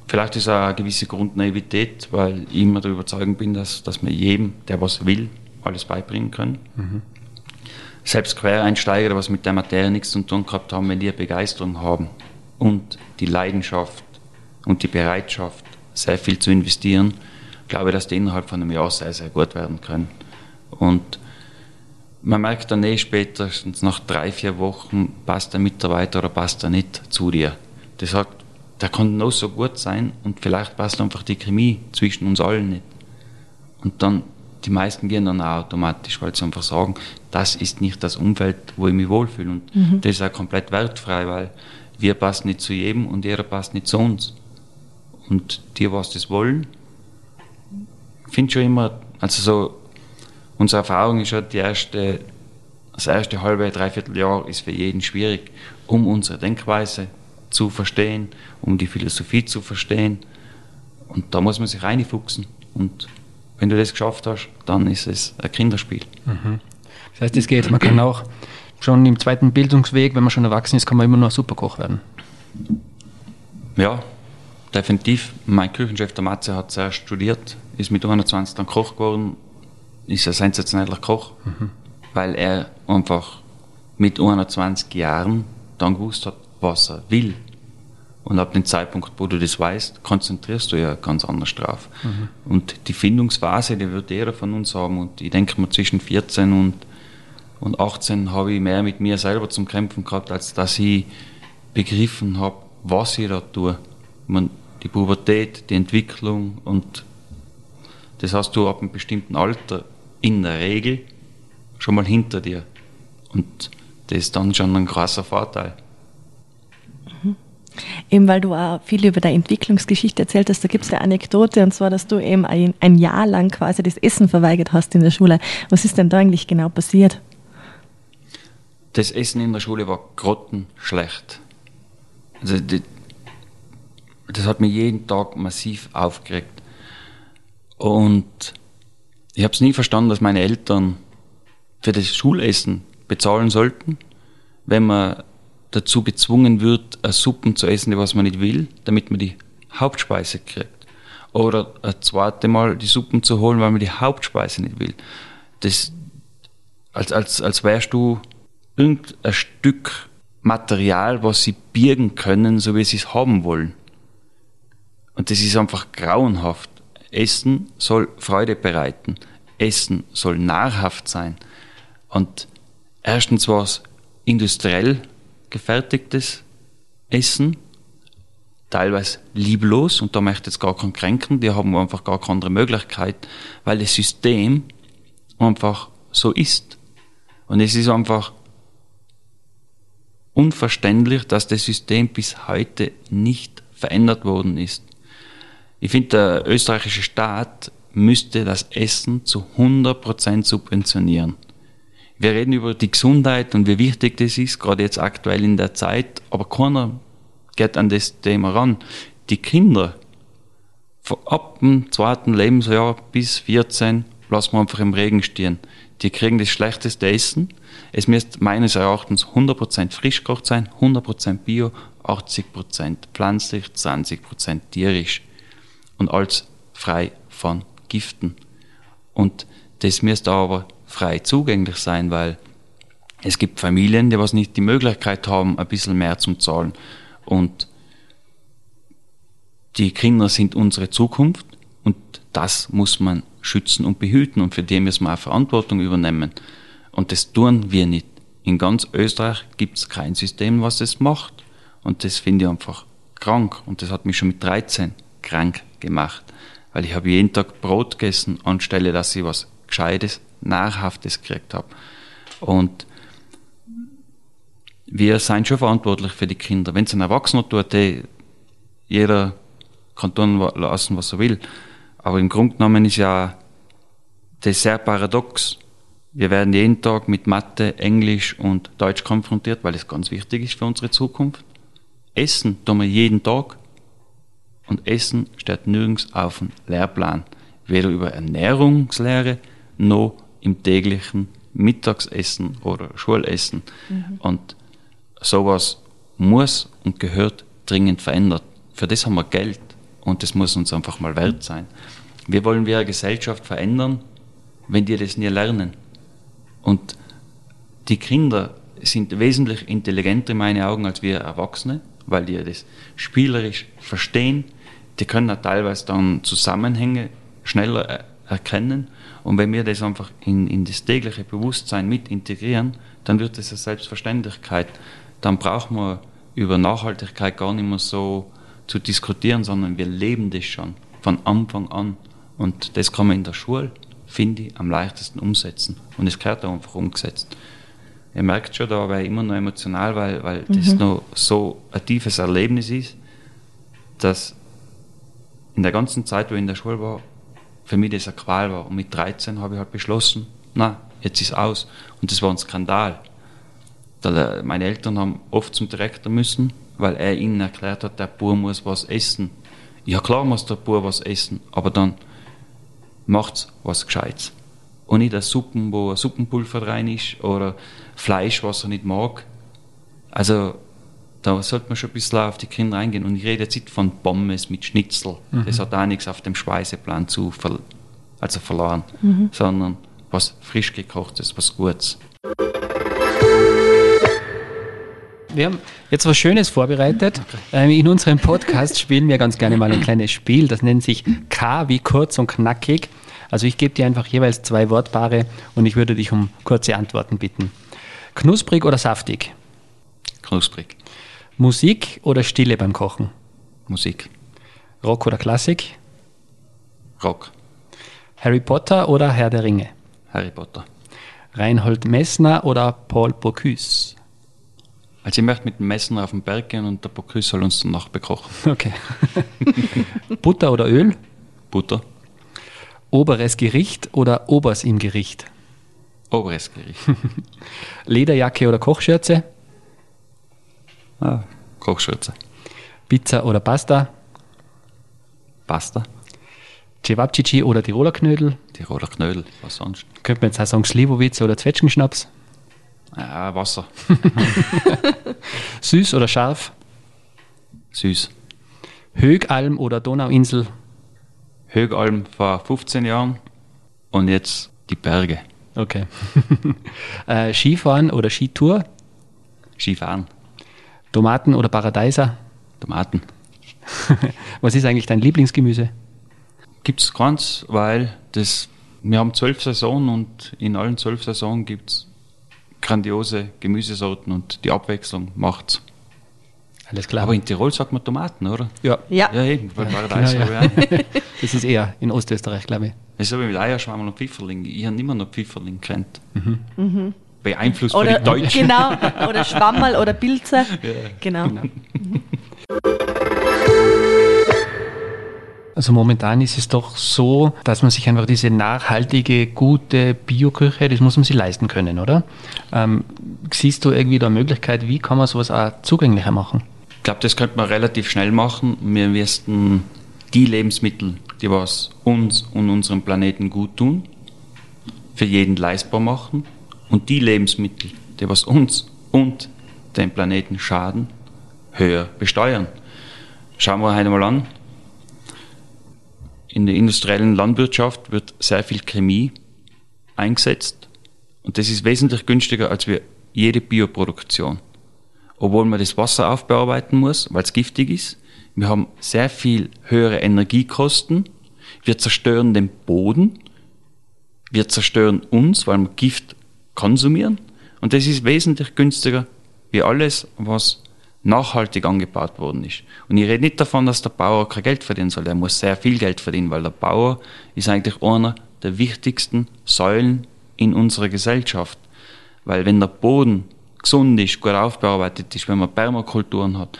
Vielleicht ist es auch eine gewisse Grundnaivität, weil ich immer der Überzeugung bin, dass, dass man jedem, der was will, alles beibringen kann. Mhm. Selbst Quereinsteiger, was mit der Materie nichts zu tun gehabt haben, wenn die Begeisterung haben und die Leidenschaft und die Bereitschaft, sehr viel zu investieren, glaube ich, dass die innerhalb von einem Jahr sehr, sehr gut werden können. Und man merkt dann eh spätestens nach drei, vier Wochen, passt der Mitarbeiter oder passt er nicht zu dir. Das sagt, der kann noch so gut sein und vielleicht passt einfach die Chemie zwischen uns allen nicht. Und dann, die meisten gehen dann auch automatisch, weil sie einfach sagen, das ist nicht das Umfeld, wo ich mich wohlfühle. Und mhm. das ist auch komplett wertfrei, weil wir passen nicht zu jedem und jeder passt nicht zu uns. Und die, was das wollen, finde schon immer, also so, unsere Erfahrung ist schon, die erste, das erste halbe, dreiviertel Jahr ist für jeden schwierig, um unsere Denkweise zu verstehen, um die Philosophie zu verstehen. Und da muss man sich reinfuchsen. Und wenn du das geschafft hast, dann ist es ein Kinderspiel. Mhm. Das heißt, es geht. Man kann auch schon im zweiten Bildungsweg, wenn man schon erwachsen ist, kann man immer noch Superkoch werden. Ja, definitiv. Mein Küchenchef, der Matze, hat zuerst studiert, ist mit 21 dann Koch geworden, ist ein sensationeller Koch, mhm. weil er einfach mit 21 Jahren dann gewusst hat, was er will. Und ab dem Zeitpunkt, wo du das weißt, konzentrierst du ja ganz anders drauf. Mhm. Und die Findungsphase, die wird jeder von uns haben. Und ich denke mal, zwischen 14 und, und 18 habe ich mehr mit mir selber zum Kämpfen gehabt, als dass ich begriffen habe, was ich da tue. Man, die Pubertät, die Entwicklung und das hast du ab einem bestimmten Alter in der Regel schon mal hinter dir. Und das ist dann schon ein krasser Vorteil. Eben weil du auch viel über deine Entwicklungsgeschichte erzählt hast, da gibt es eine Anekdote und zwar, dass du eben ein, ein, Jahr lang quasi das Essen verweigert hast in der Schule. Was ist denn da eigentlich genau passiert? Das Essen in der Schule war grottenschlecht. Also die, das hat mich jeden Tag massiv aufgeregt. Und ich habe es nie verstanden, dass meine Eltern für das Schulessen bezahlen sollten, wenn man dazu gezwungen wird, Suppen zu essen, die was man nicht will, damit man die Hauptspeise kriegt. Oder ein zweites Mal die Suppen zu holen, weil man die Hauptspeise nicht will. Das, als, als, als wärst du irgendein Stück Material, was sie birgen können, so wie sie es haben wollen. Und das ist einfach grauenhaft. Essen soll Freude bereiten. Essen soll nahrhaft sein. Und erstens war es industriell gefertigtes Essen, teilweise lieblos, und da möchte ich jetzt gar keinen kränken, die haben einfach gar keine andere Möglichkeit, weil das System einfach so ist. Und es ist einfach unverständlich, dass das System bis heute nicht verändert worden ist. Ich finde, der österreichische Staat müsste das Essen zu 100% subventionieren. Wir reden über die Gesundheit und wie wichtig das ist, gerade jetzt aktuell in der Zeit, aber keiner geht an das Thema ran. Die Kinder, ab dem zweiten Lebensjahr bis 14, lassen wir einfach im Regen stehen. Die kriegen das schlechteste Essen. Es müsste meines Erachtens 100% frisch gekocht sein, 100% Bio, 80% pflanzlich, 20% tierisch. Und alles frei von Giften. Und das müsste aber frei zugänglich sein, weil es gibt Familien, die was nicht die Möglichkeit haben, ein bisschen mehr zu zahlen. Und die Kinder sind unsere Zukunft und das muss man schützen und behüten und für die müssen wir auch Verantwortung übernehmen. Und das tun wir nicht. In ganz Österreich gibt es kein System, was das macht. Und das finde ich einfach krank. Und das hat mich schon mit 13 krank gemacht. Weil ich habe jeden Tag Brot gegessen, anstelle dass ich was Gescheites Nahrhaftes gekriegt habe. Und wir sind schon verantwortlich für die Kinder. Wenn es ein Erwachsener tut, hey, jeder kann tun lassen, was er will. Aber im Grunde genommen ist ja das sehr paradox. Wir werden jeden Tag mit Mathe, Englisch und Deutsch konfrontiert, weil es ganz wichtig ist für unsere Zukunft. Essen tun wir jeden Tag. Und Essen steht nirgends auf dem Lehrplan. Weder über Ernährungslehre noch im täglichen Mittagsessen oder Schulessen. Mhm. Und sowas muss und gehört dringend verändert. Für das haben wir Geld und das muss uns einfach mal wert sein. Wie wollen wir eine Gesellschaft verändern, wenn die das nie lernen? Und die Kinder sind wesentlich intelligenter in meinen Augen als wir Erwachsene, weil die das spielerisch verstehen. Die können auch teilweise dann Zusammenhänge schneller erkennen und wenn wir das einfach in, in das tägliche Bewusstsein mit integrieren, dann wird das eine Selbstverständlichkeit. Dann brauchen wir über Nachhaltigkeit gar nicht mehr so zu diskutieren, sondern wir leben das schon von Anfang an. Und das kann man in der Schule, finde ich, am leichtesten umsetzen. Und es gehört auch einfach umgesetzt. Ihr merkt schon, da war ich immer noch emotional, weil, weil mhm. das noch so ein tiefes Erlebnis ist, dass in der ganzen Zeit, wo ich in der Schule war, für mich das eine Qual war. Und mit 13 habe ich halt beschlossen, na, jetzt ist aus. Und das war ein Skandal. Äh, meine Eltern haben oft zum Direktor müssen, weil er ihnen erklärt hat, der Bub muss was essen. Ja klar muss der Bub was essen, aber dann macht's was Gescheites. Und nicht eine Suppen, wo ein Suppenpulver rein ist oder Fleisch, was er nicht mag. Also da sollte man schon ein bisschen auf die Kinder eingehen. Und ich rede jetzt nicht von Pommes mit Schnitzel. Mhm. Das hat auch nichts auf dem Speiseplan zu ver also verloren, mhm. sondern was frisch gekochtes, was Gutes. Wir haben jetzt was Schönes vorbereitet. Okay. Ähm, in unserem Podcast spielen wir ganz gerne mal ein kleines Spiel. Das nennt sich K wie kurz und knackig. Also ich gebe dir einfach jeweils zwei Wortpaare und ich würde dich um kurze Antworten bitten. Knusprig oder saftig? Knusprig. Musik oder Stille beim Kochen? Musik. Rock oder Klassik? Rock. Harry Potter oder Herr der Ringe? Harry Potter. Reinhold Messner oder Paul Bocuse? Also ich möchte mit dem Messner auf den Berg gehen und der Bocuse soll uns danach bekochen. Okay. Butter oder Öl? Butter. Oberes Gericht oder Obers im Gericht? Oberes Gericht. Lederjacke oder Kochschürze? Ah, Kochschürze. Pizza oder Pasta? Pasta. Cevapcici oder Tiroler Knödel? Tiroler Knödel, was sonst? Könnte man jetzt auch sagen Slivovitz oder Zwetschgenschnaps? Ja, Wasser. Süß oder scharf? Süß. Högalm oder Donauinsel? Högalm vor 15 Jahren und jetzt die Berge. Okay. äh, Skifahren oder Skitour? Skifahren. Tomaten oder Paradeiser? Tomaten. Was ist eigentlich dein Lieblingsgemüse? Gibt es keins, weil das, wir haben zwölf Saisonen und in allen zwölf Saisonen gibt es grandiose Gemüsesorten und die Abwechslung macht's. Alles klar. Aber in Tirol sagt man Tomaten, oder? Ja. Ja, ja eben, weil Paradeiser ja, ja. Das ist eher in Ostösterreich, glaube ich. Das ist wie mit Eierschwammerl und Pfifferling. Ich habe immer noch Pfifferling kennt. Mhm. Mhm. Beeinflusst oder, von den Deutschen. Genau, oder Schwammerl oder Pilze. Ja, genau. genau. Mhm. Also momentan ist es doch so, dass man sich einfach diese nachhaltige, gute Bioküche, das muss man sich leisten können, oder? Ähm, siehst du irgendwie da eine Möglichkeit, wie kann man sowas auch zugänglicher machen? Ich glaube, das könnte man relativ schnell machen. Wir müssten die Lebensmittel, die was uns und unserem Planeten gut tun, für jeden leistbar machen und die Lebensmittel, die was uns und dem Planeten schaden, höher besteuern. Schauen wir heute mal an, in der industriellen Landwirtschaft wird sehr viel Chemie eingesetzt und das ist wesentlich günstiger als wir jede Bioproduktion. Obwohl man das Wasser aufbearbeiten muss, weil es giftig ist. Wir haben sehr viel höhere Energiekosten. Wir zerstören den Boden. Wir zerstören uns, weil wir Gift konsumieren. Und das ist wesentlich günstiger wie alles, was nachhaltig angebaut worden ist. Und ich rede nicht davon, dass der Bauer kein Geld verdienen soll. Der muss sehr viel Geld verdienen, weil der Bauer ist eigentlich einer der wichtigsten Säulen in unserer Gesellschaft. Weil wenn der Boden gesund ist, gut aufbearbeitet ist, wenn man Permakulturen hat,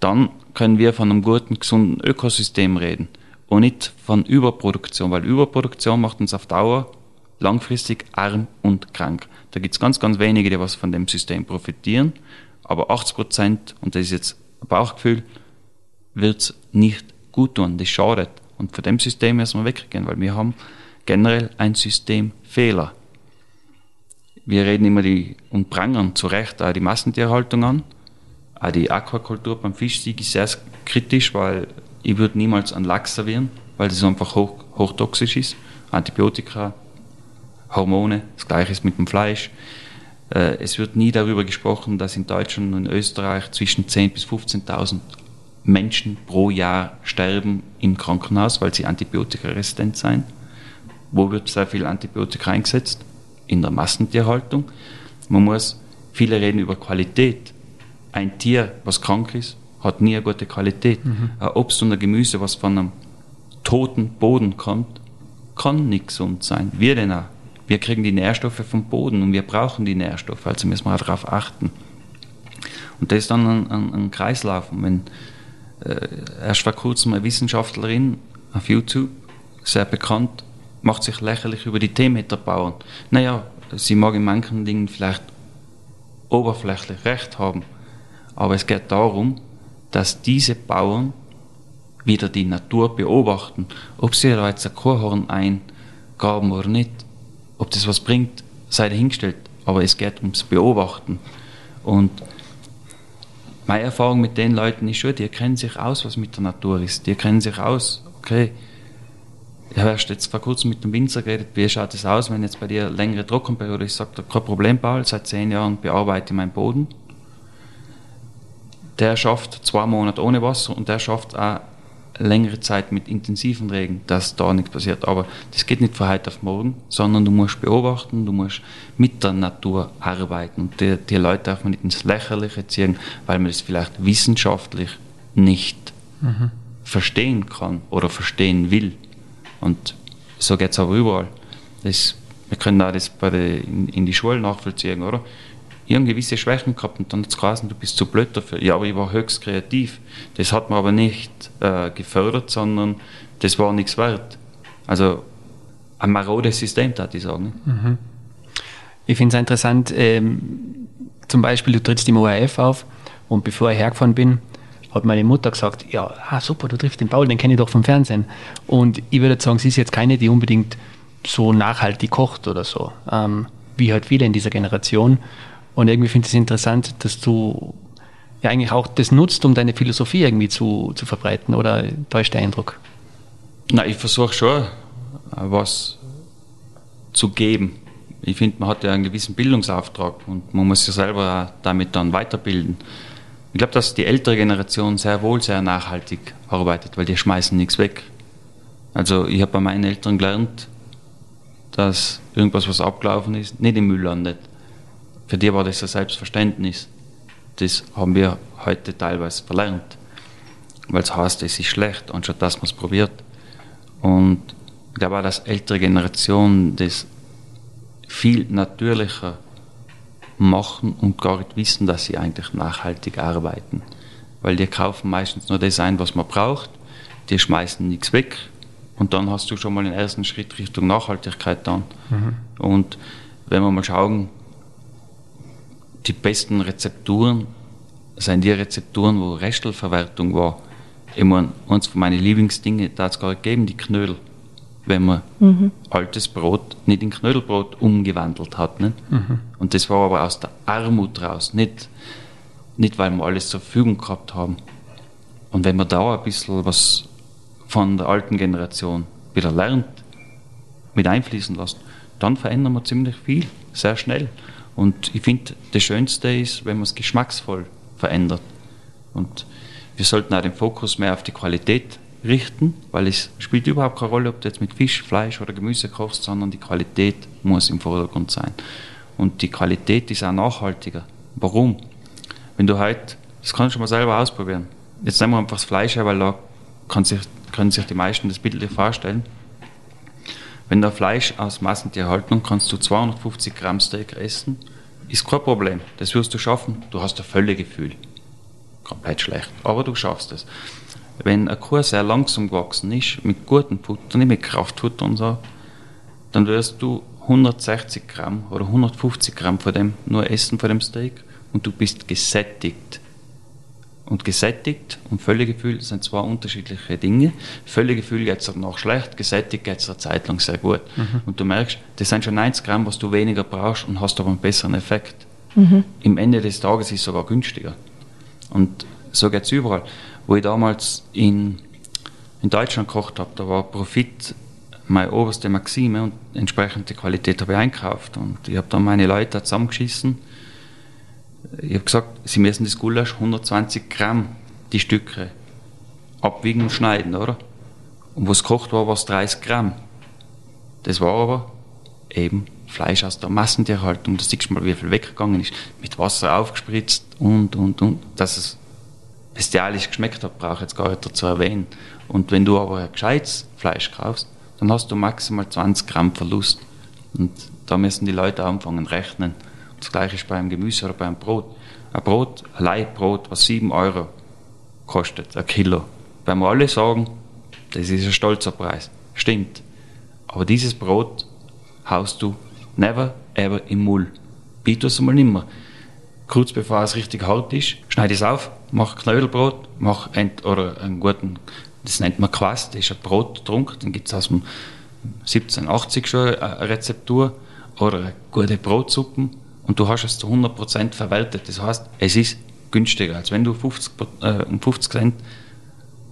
dann können wir von einem guten, gesunden Ökosystem reden und nicht von Überproduktion, weil Überproduktion macht uns auf Dauer langfristig arm und krank. Da gibt es ganz, ganz wenige, die was von dem System profitieren aber 80 Prozent, und das ist jetzt ein Bauchgefühl, wird es nicht gut tun. Das schadet. Und von dem System müssen wir weggehen, weil wir haben generell ein Systemfehler. Wir reden immer die, und prangern zu Recht auch die Massentierhaltung an. Auch die Aquakultur beim Fischsieg ist sehr kritisch, weil ich würde niemals einen Lachs servieren, weil das einfach hoch, hochtoxisch ist. Antibiotika, Hormone, das gleiche ist mit dem Fleisch. Äh, es wird nie darüber gesprochen, dass in Deutschland und Österreich zwischen 10.000 bis 15.000 Menschen pro Jahr sterben im Krankenhaus, weil sie antibiotikaresistent sind. Wo wird sehr viel Antibiotika eingesetzt? In der Massentierhaltung. Man muss, viele reden über Qualität. Ein Tier, was krank ist, hat nie eine gute Qualität. Mhm. Ein Obst und ein Gemüse, was von einem toten Boden kommt, kann nicht gesund sein. Wir denn auch Wir kriegen die Nährstoffe vom Boden und wir brauchen die Nährstoffe, also müssen wir auch darauf achten. Und das ist dann ein, ein, ein Kreislauf. Und wenn äh, erst vor kurzem eine Wissenschaftlerin auf YouTube, sehr bekannt, macht sich lächerlich über die Teemeterbauern. Naja, sie mag in manchen Dingen vielleicht oberflächlich recht haben, aber es geht darum, dass diese Bauern wieder die Natur beobachten, ob sie da jetzt ein Kuhhorn eingraben oder nicht, ob das was bringt, sei dahingestellt, aber es geht ums Beobachten. Und meine Erfahrung mit den Leuten ist schon, die kennen sich aus, was mit der Natur ist. Die kennen sich aus, okay, ich habe erst jetzt vor kurzem mit dem Winzer geredet, wie schaut es aus, wenn jetzt bei dir längere Trockenperiode ist, sagt er, kein Problem, Paul, seit zehn Jahren bearbeite ich meinen Boden. Der schafft zwei Monate ohne Wasser und der schafft auch längere Zeit mit intensiven Regen, dass da nichts passiert. Aber das geht nicht von heute auf morgen, sondern du musst beobachten, du musst mit der Natur arbeiten. Und die, die Leute darf man nicht ins Lächerliche ziehen, weil man das vielleicht wissenschaftlich nicht mhm. verstehen kann oder verstehen will. Und so geht es aber überall. Das, wir können auch das bei der, in, in die Schule nachvollziehen, oder? Habe gewisse Schwächen gehabt und dann hat es geheißen, du bist zu blöd dafür. Ja, aber ich war höchst kreativ. Das hat man aber nicht äh, gefördert, sondern das war nichts wert. Also ein marodes System, würde ich sagen. Mhm. Ich finde es interessant, ähm, zum Beispiel, du trittst im ORF auf und bevor ich hergefahren bin, hat meine Mutter gesagt, ja, ah, super, du triffst den Paul, den kenne ich doch vom Fernsehen. Und ich würde sagen, sie ist jetzt keine, die unbedingt so nachhaltig kocht oder so, ähm, wie halt viele in dieser Generation. Und irgendwie finde ich es interessant, dass du ja eigentlich auch das nutzt, um deine Philosophie irgendwie zu, zu verbreiten, oder täuscht der Eindruck? Na, ich versuche schon, was zu geben. Ich finde, man hat ja einen gewissen Bildungsauftrag und man muss sich selber damit dann weiterbilden. Ich glaube, dass die ältere Generation sehr wohl sehr nachhaltig arbeitet, weil die schmeißen nichts weg. Also ich habe bei meinen Eltern gelernt, dass irgendwas, was abgelaufen ist, nicht im Müll landet. Für die war das ein Selbstverständnis. Das haben wir heute teilweise verlernt, weil es heißt, es ist schlecht, anstatt dass man es probiert. Und glaube auch, dass ältere Generationen das viel natürlicher machen und gar nicht wissen, dass sie eigentlich nachhaltig arbeiten. Weil die kaufen meistens nur das ein, was man braucht, die schmeißen nichts weg und dann hast du schon mal den ersten Schritt Richtung Nachhaltigkeit dann. Mhm. Und wenn wir mal schauen, die besten Rezepturen sind die Rezepturen, wo Restelverwertung war. Ich meine, eins von meinen Lieblingsdingen, da hat es gar nicht gegeben, die Knödel wenn man mhm. altes Brot nicht in Knödelbrot umgewandelt hat. Nicht? Mhm. Und das war aber aus der Armut raus, nicht, nicht weil wir alles zur Verfügung gehabt haben. Und wenn man da ein bisschen was von der alten Generation wieder lernt, mit einfließen lässt, dann verändern wir ziemlich viel, sehr schnell. Und ich finde, das Schönste ist, wenn man es geschmacksvoll verändert. Und wir sollten auch den Fokus mehr auf die Qualität richten, weil es spielt überhaupt keine Rolle, ob du jetzt mit Fisch, Fleisch oder Gemüse kochst, sondern die Qualität muss im Vordergrund sein. Und die Qualität ist auch nachhaltiger. Warum? Wenn du heute, das kannst du mal selber ausprobieren. Jetzt nehmen wir einfach das Fleisch her, weil da kann sich, können sich die meisten das bildlich vorstellen. Wenn du Fleisch aus Massentierhaltung kannst du 250 Gramm Steak essen, ist kein Problem. Das wirst du schaffen. Du hast ein Völlegefühl. Komplett schlecht. Aber du schaffst es wenn eine Kuh sehr langsam gewachsen ist, mit gutem Futter, nicht mit Kraftfutter und so, dann wirst du 160 Gramm oder 150 Gramm von dem nur essen, von dem Steak, und du bist gesättigt. Und gesättigt und Völlegefühl sind zwei unterschiedliche Dinge. Völlegefühl geht es danach schlecht, gesättigt geht es eine Zeit lang sehr gut. Mhm. Und du merkst, das sind schon 90 Gramm, was du weniger brauchst und hast aber einen besseren Effekt. Mhm. Im Ende des Tages ist es sogar günstiger. Und so geht es überall wo ich damals in, in Deutschland gekocht habe, da war Profit meine oberste Maxime und entsprechende Qualität habe ich einkauft. Und ich habe dann meine Leute zusammengeschissen. Ich habe gesagt, sie müssen das Gulasch 120 Gramm, die Stücke, abwiegen und schneiden, oder? Und was gekocht war, war es 30 Gramm. Das war aber eben Fleisch aus der Massentierhaltung. Das siehst du mal, wie viel weggegangen ist. Mit Wasser aufgespritzt und, und, und. Dass es bestialisch geschmeckt hat, brauche ich jetzt gar nicht dazu erwähnen. Und wenn du aber ein gescheites Fleisch kaufst, dann hast du maximal 20 Gramm Verlust. Und da müssen die Leute anfangen rechnen. Das gleiche ist beim Gemüse oder beim Brot. Ein Brot, ein Leibbrot, was 7 Euro kostet, ein Kilo. Wenn wir alle sagen, das ist ein stolzer Preis. Stimmt. Aber dieses Brot haust du never ever im Müll. Biete es mal nimmer. Kurz bevor es richtig hart ist, schneide es auf, mach Knödelbrot, mach ent oder einen guten, das nennt man Quast, das ist ein Brottrunk, den gibt es aus dem 1780 schon eine Rezeptur oder gute Brotsuppen und du hast es zu 100% verwertet. Das heißt, es ist günstiger, als wenn du 50, äh, um 50 Cent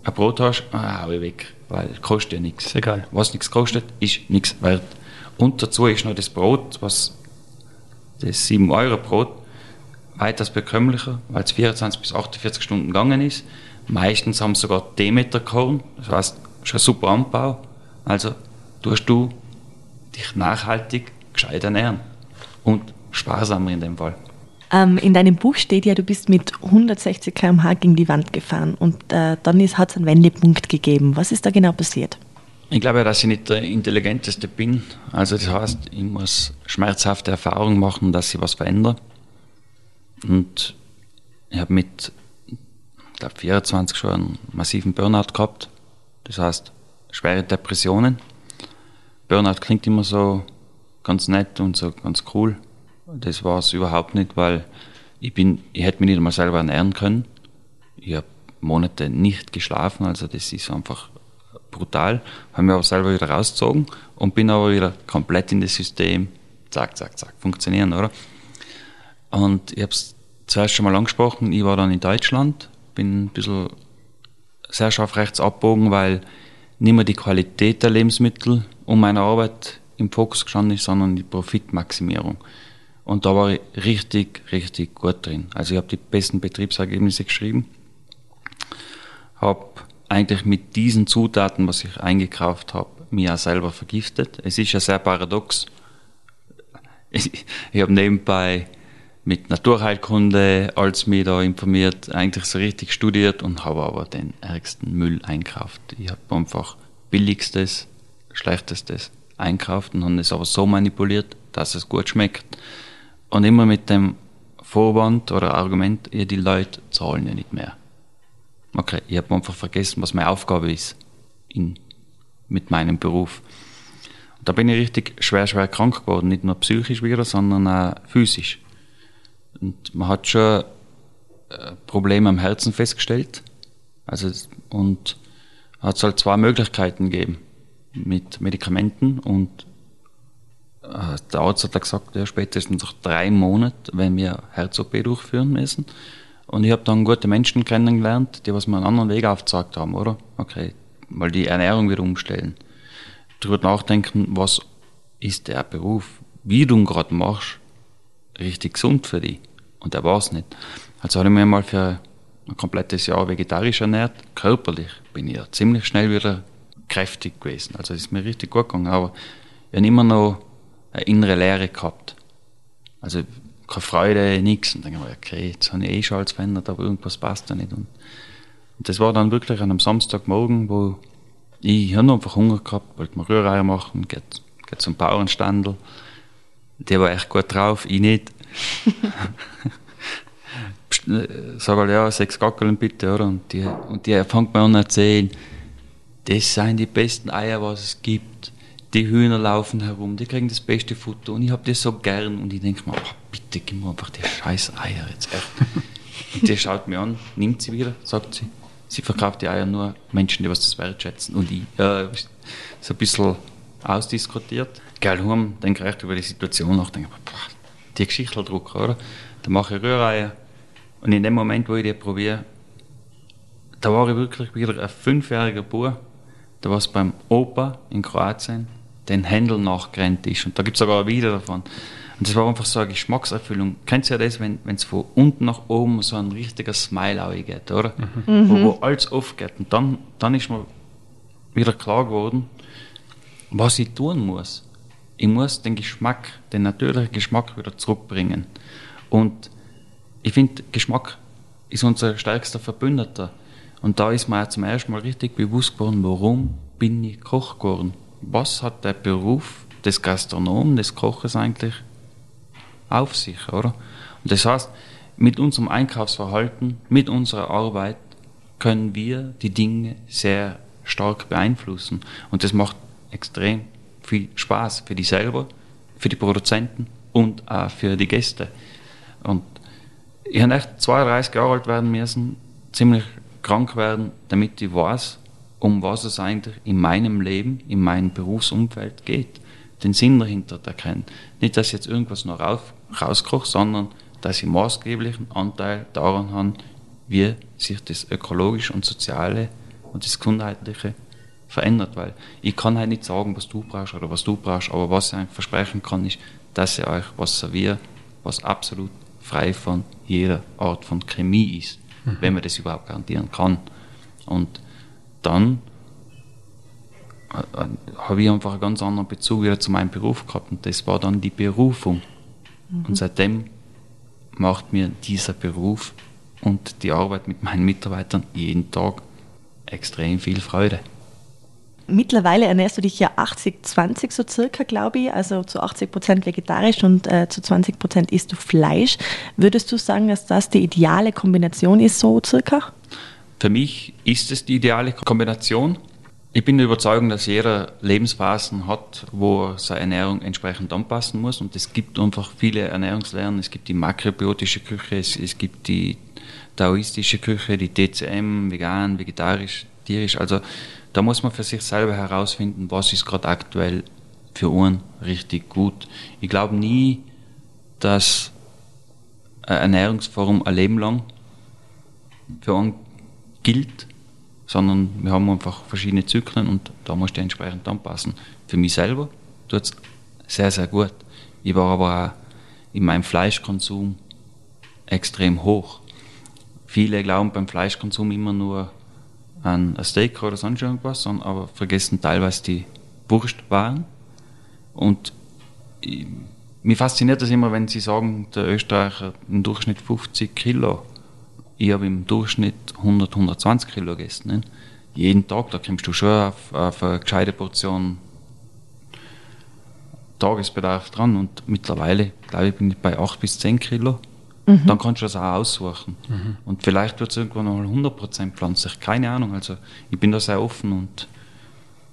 ein Brot hast, ah, hau ich weg, weil es kostet ja nichts. Egal. Was nichts kostet, ist nichts wert. Und dazu ist noch das Brot, was das 7-Euro-Brot, weitaus bekömmlicher, weil es 24 bis 48 Stunden gegangen ist. Meistens haben sie sogar Demeterkorn, das heißt, schon super Anbau. Also tust du dich nachhaltig gescheit ernähren. Und sparsamer in dem Fall. Ähm, in deinem Buch steht ja, du bist mit 160 km/h gegen die Wand gefahren und äh, dann hat es einen Wendepunkt gegeben. Was ist da genau passiert? Ich glaube, dass ich nicht der Intelligenteste bin. Also das heißt, ich muss schmerzhafte Erfahrungen machen, dass ich was verändere. Und ich habe mit ich glaube, 24 schon einen massiven Burnout gehabt. Das heißt, schwere Depressionen. Burnout klingt immer so ganz nett und so ganz cool. Das war es überhaupt nicht, weil ich bin, ich hätte mich nicht einmal selber ernähren können. Ich habe Monate nicht geschlafen, also das ist einfach brutal. Habe mich aber selber wieder rausgezogen und bin aber wieder komplett in das System, zack, zack, zack, funktionieren, oder? Und ich habe es zuerst schon mal angesprochen, ich war dann in Deutschland, bin ein bisschen sehr scharf rechts abbogen, weil nicht mehr die Qualität der Lebensmittel um meine Arbeit im Fokus gestanden ist, sondern die Profitmaximierung. Und da war ich richtig, richtig gut drin. Also ich habe die besten Betriebsergebnisse geschrieben, habe eigentlich mit diesen Zutaten, was ich eingekauft habe, mir auch selber vergiftet. Es ist ja sehr paradox. Ich, ich habe nebenbei mit Naturheilkunde als mich da informiert, eigentlich so richtig studiert und habe aber den ärgsten Müll einkauft. Ich habe einfach billigstes, schlechtestes einkauft und habe es aber so manipuliert, dass es gut schmeckt. Und immer mit dem Vorwand oder Argument, ja, die Leute zahlen ja nicht mehr. Okay, ich habe einfach vergessen, was meine Aufgabe ist in, mit meinem Beruf. Und da bin ich richtig schwer, schwer krank geworden, nicht nur psychisch wieder, sondern auch physisch. Und man hat schon äh, Probleme am Herzen festgestellt. Also, und hat es halt zwei Möglichkeiten gegeben mit Medikamenten und der Arzt hat gesagt, ja, spätestens nach drei Monaten, wenn wir Herz-OP durchführen müssen. Und ich habe dann gute Menschen kennengelernt, die was mir einen anderen Weg aufgezeigt haben, oder? Okay, mal die Ernährung wieder umstellen. Darüber nachdenken, was ist der Beruf, wie du ihn gerade machst, richtig gesund für dich. Und der war es nicht. Also habe ich mich mal für ein komplettes Jahr vegetarisch ernährt. Körperlich bin ich ja ziemlich schnell wieder kräftig gewesen. Also ist mir richtig gut gegangen. Aber ich habe immer noch eine innere Leere gehabt. Also keine Freude, nichts. Und dann denke ich, okay, jetzt habe ich eh schon alles verändert, aber irgendwas passt da nicht. Und, und das war dann wirklich an einem Samstagmorgen, wo ich habe einfach Hunger gehabt, wollte mir Rühreier machen, geht, geht zum Bauernstandel. Der war echt gut drauf, ich nicht. Sag halt, ja, sechs Gackeln bitte, oder? Und die, und die fängt mir an zu erzählen, das sind die besten Eier, was es gibt. Die Hühner laufen herum, die kriegen das beste Futter und ich habe das so gern. Und ich denke mir, oh, bitte gib mir einfach die scheiß Eier jetzt echt. und die schaut mir an, nimmt sie wieder, sagt sie, sie verkauft die Eier nur Menschen, die was das wertschätzen. Und ich, äh, so ein bisschen ausdiskutiert. Geil, heim, denke ich echt über die Situation nach, denke ich, boah, die Geschichte drucken, oder? Dann mache ich Rühreier. Und in dem Moment, wo ich die probiere, da war ich wirklich wieder ein fünfjähriger Bub, der was beim Opa in Kroatien den Händel nachgerannt ist. Und da gibt es sogar ein Video davon. Und das war einfach so eine Geschmackserfüllung. Kennst du ja das, wenn es von unten nach oben so ein richtiger Smile geht, oder? Mhm. Wo, wo alles aufgeht. Und dann, dann ist mir wieder klar geworden, was ich tun muss. Ich muss den Geschmack, den natürlichen Geschmack wieder zurückbringen. Und ich finde, Geschmack ist unser stärkster Verbündeter. Und da ist mir zum ersten Mal richtig bewusst geworden, warum bin ich Koch geworden? Was hat der Beruf des Gastronomen, des Koches eigentlich auf sich, oder? Und das heißt, mit unserem Einkaufsverhalten, mit unserer Arbeit können wir die Dinge sehr stark beeinflussen. Und das macht extrem viel Spaß für die selber, für die Produzenten und auch für die Gäste. Und ich habe echt 32 Jahre alt werden müssen, ziemlich krank werden, damit ich weiß, um was es eigentlich in meinem Leben, in meinem Berufsumfeld geht. Den Sinn dahinter erkennen. Nicht, dass ich jetzt irgendwas noch raus, rauskoche, sondern dass ich maßgeblichen Anteil daran habe, wie sich das ökologische und soziale und das gesundheitliche verändert, weil ich kann halt nicht sagen, was du brauchst oder was du brauchst, aber was ich euch versprechen kann, ist, dass ich euch was serviere, was absolut frei von jeder Art von Chemie ist, mhm. wenn man das überhaupt garantieren kann. Und dann äh, habe ich einfach einen ganz anderen Bezug wieder zu meinem Beruf gehabt und das war dann die Berufung. Mhm. Und seitdem macht mir dieser Beruf und die Arbeit mit meinen Mitarbeitern jeden Tag extrem viel Freude. Mittlerweile ernährst du dich ja 80-20 so circa, glaube ich, also zu 80 Prozent vegetarisch und äh, zu 20 Prozent isst du Fleisch. Würdest du sagen, dass das die ideale Kombination ist, so circa? Für mich ist es die ideale Kombination. Ich bin der Überzeugung, dass jeder Lebensphasen hat, wo seine Ernährung entsprechend anpassen muss. Und es gibt einfach viele Ernährungslernen. Es gibt die makrobiotische Küche, es, es gibt die taoistische Küche, die TCM, vegan, vegetarisch, tierisch. Also da muss man für sich selber herausfinden, was ist gerade aktuell für uns richtig gut. Ich glaube nie, dass eine Ernährungsform ein Leben lang für uns gilt, sondern wir haben einfach verschiedene Zyklen und da musst du entsprechend anpassen. Für mich selber tut es sehr, sehr gut. Ich war aber auch in meinem Fleischkonsum extrem hoch. Viele glauben beim Fleischkonsum immer nur an ein Steak oder sonst irgendwas, aber vergessen teilweise die Wurstwaren. Und ich, mich fasziniert das immer, wenn sie sagen, der Österreicher im Durchschnitt 50 Kilo. Ich habe im Durchschnitt 100, 120 Kilo gegessen. Ne? Jeden Tag, da kommst du schon auf, auf eine gescheite Portion Tagesbedarf dran. Und mittlerweile, glaube ich, bin ich bei 8 bis 10 Kilo. Mhm. Dann kannst du das auch aussuchen. Mhm. Und vielleicht wird es irgendwann noch 100% pflanzlich. Keine Ahnung. Also ich bin da sehr offen und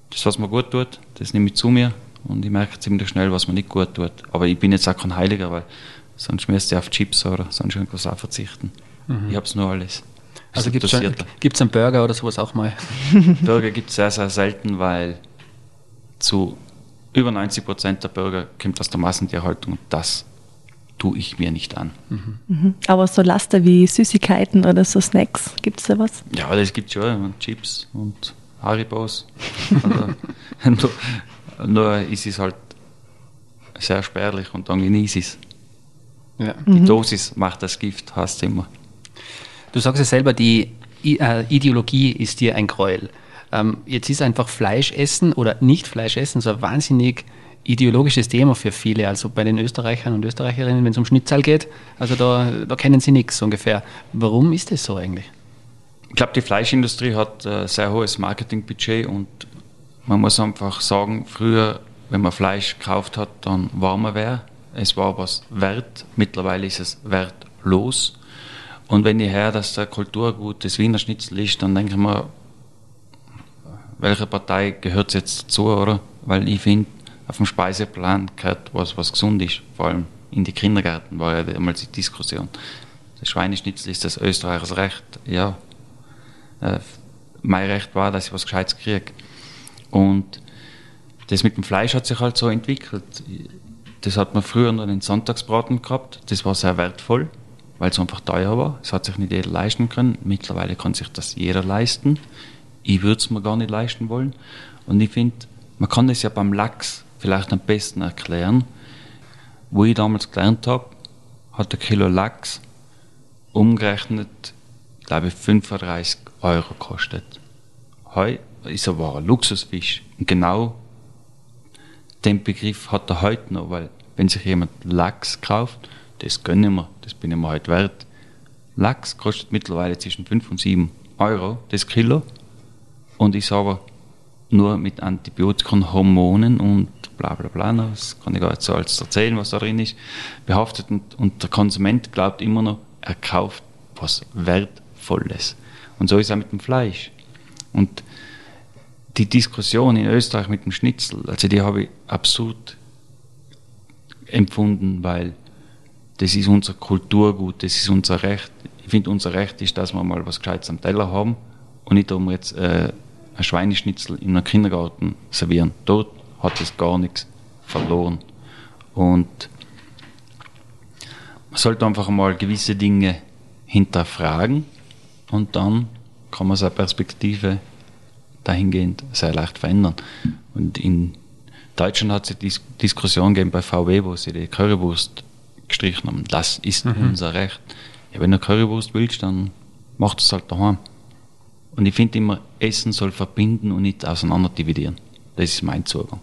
das, was mir gut tut, das nehme ich zu mir und ich merke ziemlich schnell, was mir nicht gut tut. Aber ich bin jetzt auch kein Heiliger, weil sonst müsste ich auf Chips oder sonst irgendwas auch verzichten. Mhm. Ich habe es nur alles. Also gibt es einen Burger oder sowas auch mal? Burger gibt es sehr, sehr selten, weil zu über 90% der Burger kommt aus der Massentierhaltung und das tue ich mir nicht an. Mhm. Mhm. Aber so Laster wie Süßigkeiten oder so Snacks, gibt es da was? Ja, das gibt es schon. Und Chips und Haribos. also, nur, nur ist es halt sehr spärlich und dann genieße ich es. Ja. Die mhm. Dosis macht das Gift, hast du immer. Du sagst ja selber, die äh, Ideologie ist dir ein Gräuel. Ähm, jetzt ist einfach Fleisch essen oder nicht Fleisch essen so ein wahnsinnig ideologisches Thema für viele. Also bei den Österreichern und Österreicherinnen, wenn es um Schnitzel geht, also da, da kennen sie nichts ungefähr. Warum ist das so eigentlich? Ich glaube, die Fleischindustrie hat ein sehr hohes Marketingbudget und man muss einfach sagen, früher, wenn man Fleisch gekauft hat, dann war man wer. Es war was wert. Mittlerweile ist es wertlos. Und wenn ich höre, dass der Kulturgut des Wiener Schnitzel ist, dann denke ich mir, welche Partei gehört jetzt dazu, oder? Weil ich finde, auf dem Speiseplan gehört was, was gesund ist. Vor allem in die Kindergärten war ja damals die Diskussion. Das Schweineschnitzel ist das Österreichers Recht. Ja, äh, mein Recht war, dass ich was Gescheites kriege. Und das mit dem Fleisch hat sich halt so entwickelt. Das hat man früher noch den Sonntagsbraten gehabt. Das war sehr wertvoll, weil es einfach teuer war. Es hat sich nicht jeder leisten können. Mittlerweile kann sich das jeder leisten. Ich würde es mir gar nicht leisten wollen. Und ich finde, man kann das ja beim Lachs vielleicht am besten erklären. Wo ich damals gelernt habe, hat ein Kilo Lachs umgerechnet, glaube ich, 35 Euro gekostet. Heute ist aber ein Luxusfisch. Und genau den Begriff hat er heute noch, weil wenn sich jemand Lachs kauft, das gönne ich mir, das bin ich mir heute wert. Lachs kostet mittlerweile zwischen 5 und 7 Euro das Kilo. Und ich sage, nur mit Antibiotika und Hormonen und bla bla bla, das kann ich gar nicht so alles erzählen, was da drin ist, behaftet und, und der Konsument glaubt immer noch, er kauft was Wertvolles. Und so ist es auch mit dem Fleisch. Und die Diskussion in Österreich mit dem Schnitzel, also die habe ich absurd empfunden, weil das ist unser Kulturgut, das ist unser Recht. Ich finde, unser Recht ist, dass wir mal was Gescheites am Teller haben und nicht um jetzt äh, ein Schweineschnitzel in einem Kindergarten servieren. Dort hat es gar nichts verloren. Und man sollte einfach mal gewisse Dinge hinterfragen und dann kann man seine Perspektive dahingehend sehr leicht verändern. Und in Deutschland hat es die Diskussion gegeben bei VW, wo sie die Currywurst gestrichen haben. Das ist mhm. unser Recht. Ja, wenn du Currywurst willst, dann mach es halt daheim. Und ich finde immer, Essen soll verbinden und nicht auseinander dividieren. Das ist mein Zugang.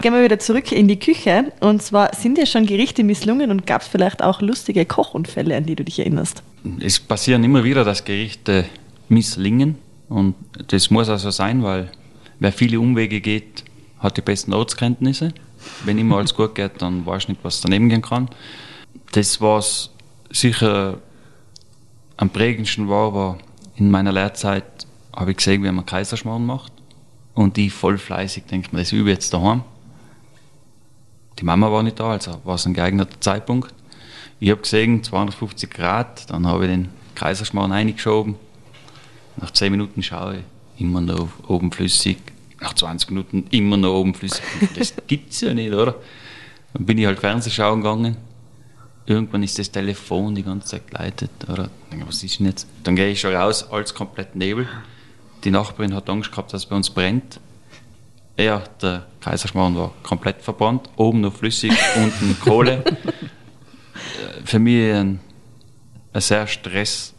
Gehen wir wieder zurück in die Küche. Und zwar sind ja schon Gerichte misslungen und gab es vielleicht auch lustige Kochunfälle, an die du dich erinnerst? Es passieren immer wieder, dass Gerichte misslingen. Und das muss also sein, weil wer viele Umwege geht, hat die besten Ortskenntnisse. Wenn immer alles gut geht, dann weiß ich nicht, was daneben gehen kann. Das, was sicher am prägendsten war, war in meiner Lehrzeit, habe ich gesehen, wie man Kaiserschmarrn macht. Und die voll fleißig, denkt man, das übe ich jetzt daheim. Die Mama war nicht da, also war es ein geeigneter Zeitpunkt. Ich habe gesehen, 250 Grad, dann habe ich den Kaiserschmarrn eingeschoben. Nach 10 Minuten schaue ich, immer noch oben flüssig. Nach 20 Minuten immer noch oben flüssig. Das gibt es ja nicht, oder? Dann bin ich halt Fernsehschauen gegangen. Irgendwann ist das Telefon die ganze Zeit geleitet. Oder was ist denn jetzt? Dann gehe ich schon raus, alles komplett Nebel. Die Nachbarin hat Angst gehabt, dass es bei uns brennt. Ja, der Kaiserschmarrn war komplett verbrannt, oben noch flüssig, unten Kohle. Für mich ein, ein sehr stresshafter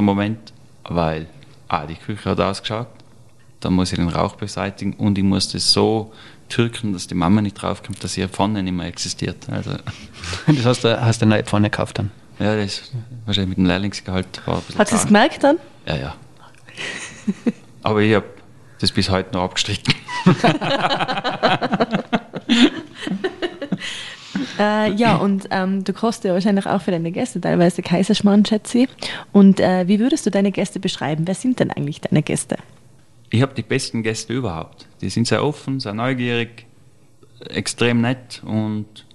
Moment, weil ah, die Küche hat ausgeschaut, dann muss ich den Rauch beseitigen und ich muss das so türken, dass die Mama nicht draufkommt, dass ihre Pfanne nicht mehr existiert. Also, das heißt, du hast eine neue Pfanne gekauft dann? Ja, das wahrscheinlich mit dem Lehrlingsgehalt war Hat sie es gemerkt dann? Ja, ja. Aber ich habe das bis heute noch abgestritten. äh, ja, und ähm, du kochst ja wahrscheinlich auch für deine Gäste teilweise Kaiserschmarrn, schätze ich. Und äh, wie würdest du deine Gäste beschreiben? Wer sind denn eigentlich deine Gäste? Ich habe die besten Gäste überhaupt. Die sind sehr offen, sehr neugierig, extrem nett und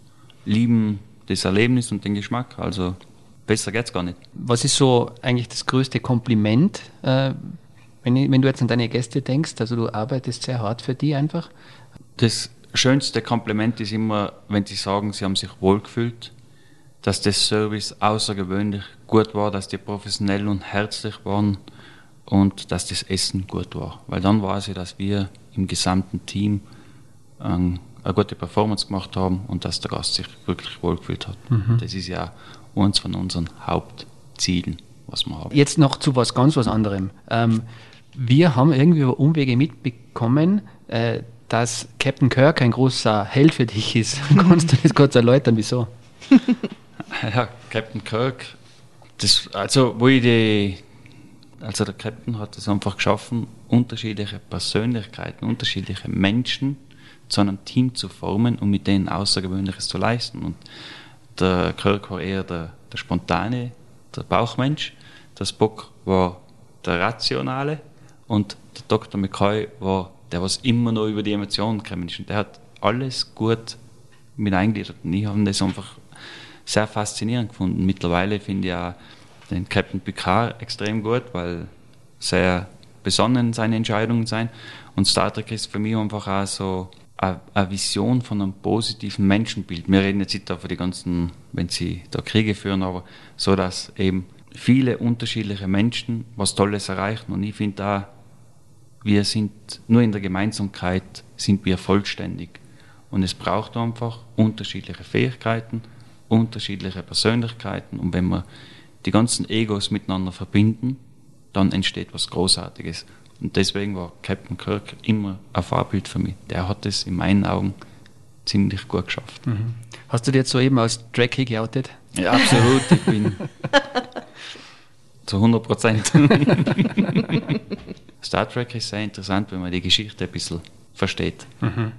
lieben das Erlebnis und den Geschmack. Also besser geht's gar nicht. Was ist so eigentlich das größte Kompliment, äh, wenn, wenn du jetzt an deine Gäste denkst, also du arbeitest sehr hart für die einfach. Das schönste Kompliment ist immer, wenn sie sagen, sie haben sich wohlgefühlt, dass das Service außergewöhnlich gut war, dass die professionell und herzlich waren und dass das Essen gut war. Weil dann weiß ich, dass wir im gesamten Team eine gute Performance gemacht haben und dass der Gast sich wirklich wohlgefühlt hat. Mhm. Das ist ja eines von unseren Hauptzielen, was wir haben. Jetzt noch zu was ganz was anderem. Ähm, wir haben irgendwie über Umwege mitbekommen, äh, dass Captain Kirk ein großer Held für dich ist. Kannst du das kurz erläutern, wieso? Ja, Captain Kirk, das, also wo ich die, also der Captain hat es einfach geschaffen, unterschiedliche Persönlichkeiten, unterschiedliche Menschen zu einem Team zu formen und mit denen Außergewöhnliches zu leisten. Und der Kirk war eher der, der spontane, der Bauchmensch, der Spock war der rationale und der Dr. McCoy war der, was immer noch über die Emotionen gekommen ist. Und der hat alles gut mit eingegliedert. Und ich habe das einfach sehr faszinierend gefunden. Mittlerweile finde ich auch den Captain Picard extrem gut, weil sehr besonnen seine Entscheidungen sein. Und Star Trek ist für mich einfach auch so eine Vision von einem positiven Menschenbild. Wir reden jetzt nicht davon die ganzen, wenn sie da Kriege führen, aber so, dass eben viele unterschiedliche Menschen was Tolles erreichen. Und ich finde auch, wir sind nur in der Gemeinsamkeit sind wir vollständig. Und es braucht einfach unterschiedliche Fähigkeiten, unterschiedliche Persönlichkeiten. Und wenn wir die ganzen Egos miteinander verbinden, dann entsteht was Großartiges. Und deswegen war Captain Kirk immer ein Vorbild für mich. Der hat es in meinen Augen ziemlich gut geschafft. Mhm. Hast du dir jetzt soeben als Trekkie geoutet? Ja, absolut. Ich bin zu 100 Prozent. Star Trek ist sehr interessant, wenn man die Geschichte ein bisschen versteht. Mhm.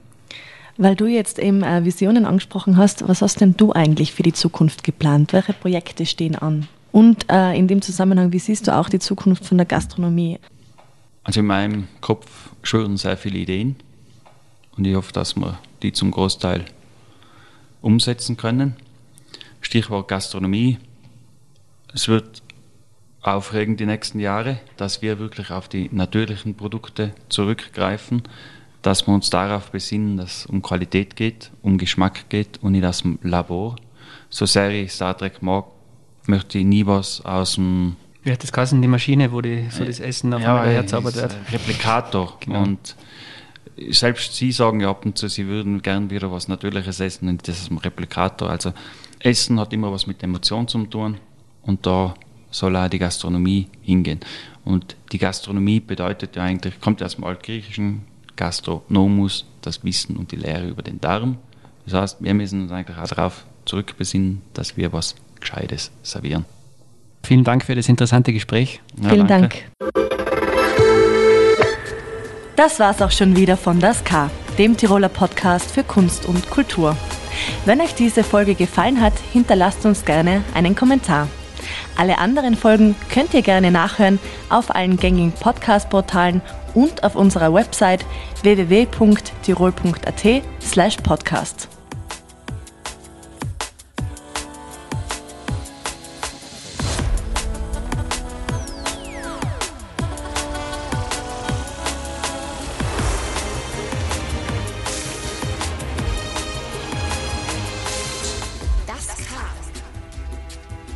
Weil du jetzt eben äh, Visionen angesprochen hast, was hast denn du eigentlich für die Zukunft geplant? Welche Projekte stehen an? Und äh, in dem Zusammenhang, wie siehst du auch die Zukunft von der Gastronomie? Also in meinem Kopf schwören sehr viele Ideen und ich hoffe, dass wir die zum Großteil umsetzen können. Stichwort Gastronomie. Es wird aufregend die nächsten Jahre, dass wir wirklich auf die natürlichen Produkte zurückgreifen, dass wir uns darauf besinnen, dass es um Qualität geht, um Geschmack geht und nicht aus dem Labor. So sehr ich Star Trek mag, möchte ich nie was aus dem wie hat das geheißen, die Maschine, wo die, so das Essen auf ja, herzaubert wird? Replikator. Genau. Und selbst Sie sagen ja ab und zu, Sie würden gern wieder was Natürliches essen und das ist ein Replikator. Also Essen hat immer was mit Emotionen zu tun und da soll auch die Gastronomie hingehen. Und die Gastronomie bedeutet ja eigentlich, kommt aus dem Altgriechischen, Gastronomus, das Wissen und die Lehre über den Darm. Das heißt, wir müssen uns eigentlich auch darauf zurückbesinnen, dass wir was Gescheites servieren. Vielen Dank für das interessante Gespräch. Ja, Vielen danke. Dank. Das war's auch schon wieder von Das K, dem Tiroler Podcast für Kunst und Kultur. Wenn euch diese Folge gefallen hat, hinterlasst uns gerne einen Kommentar. Alle anderen Folgen könnt ihr gerne nachhören auf allen gängigen Podcast-Portalen und auf unserer Website www.tirol.at/podcast.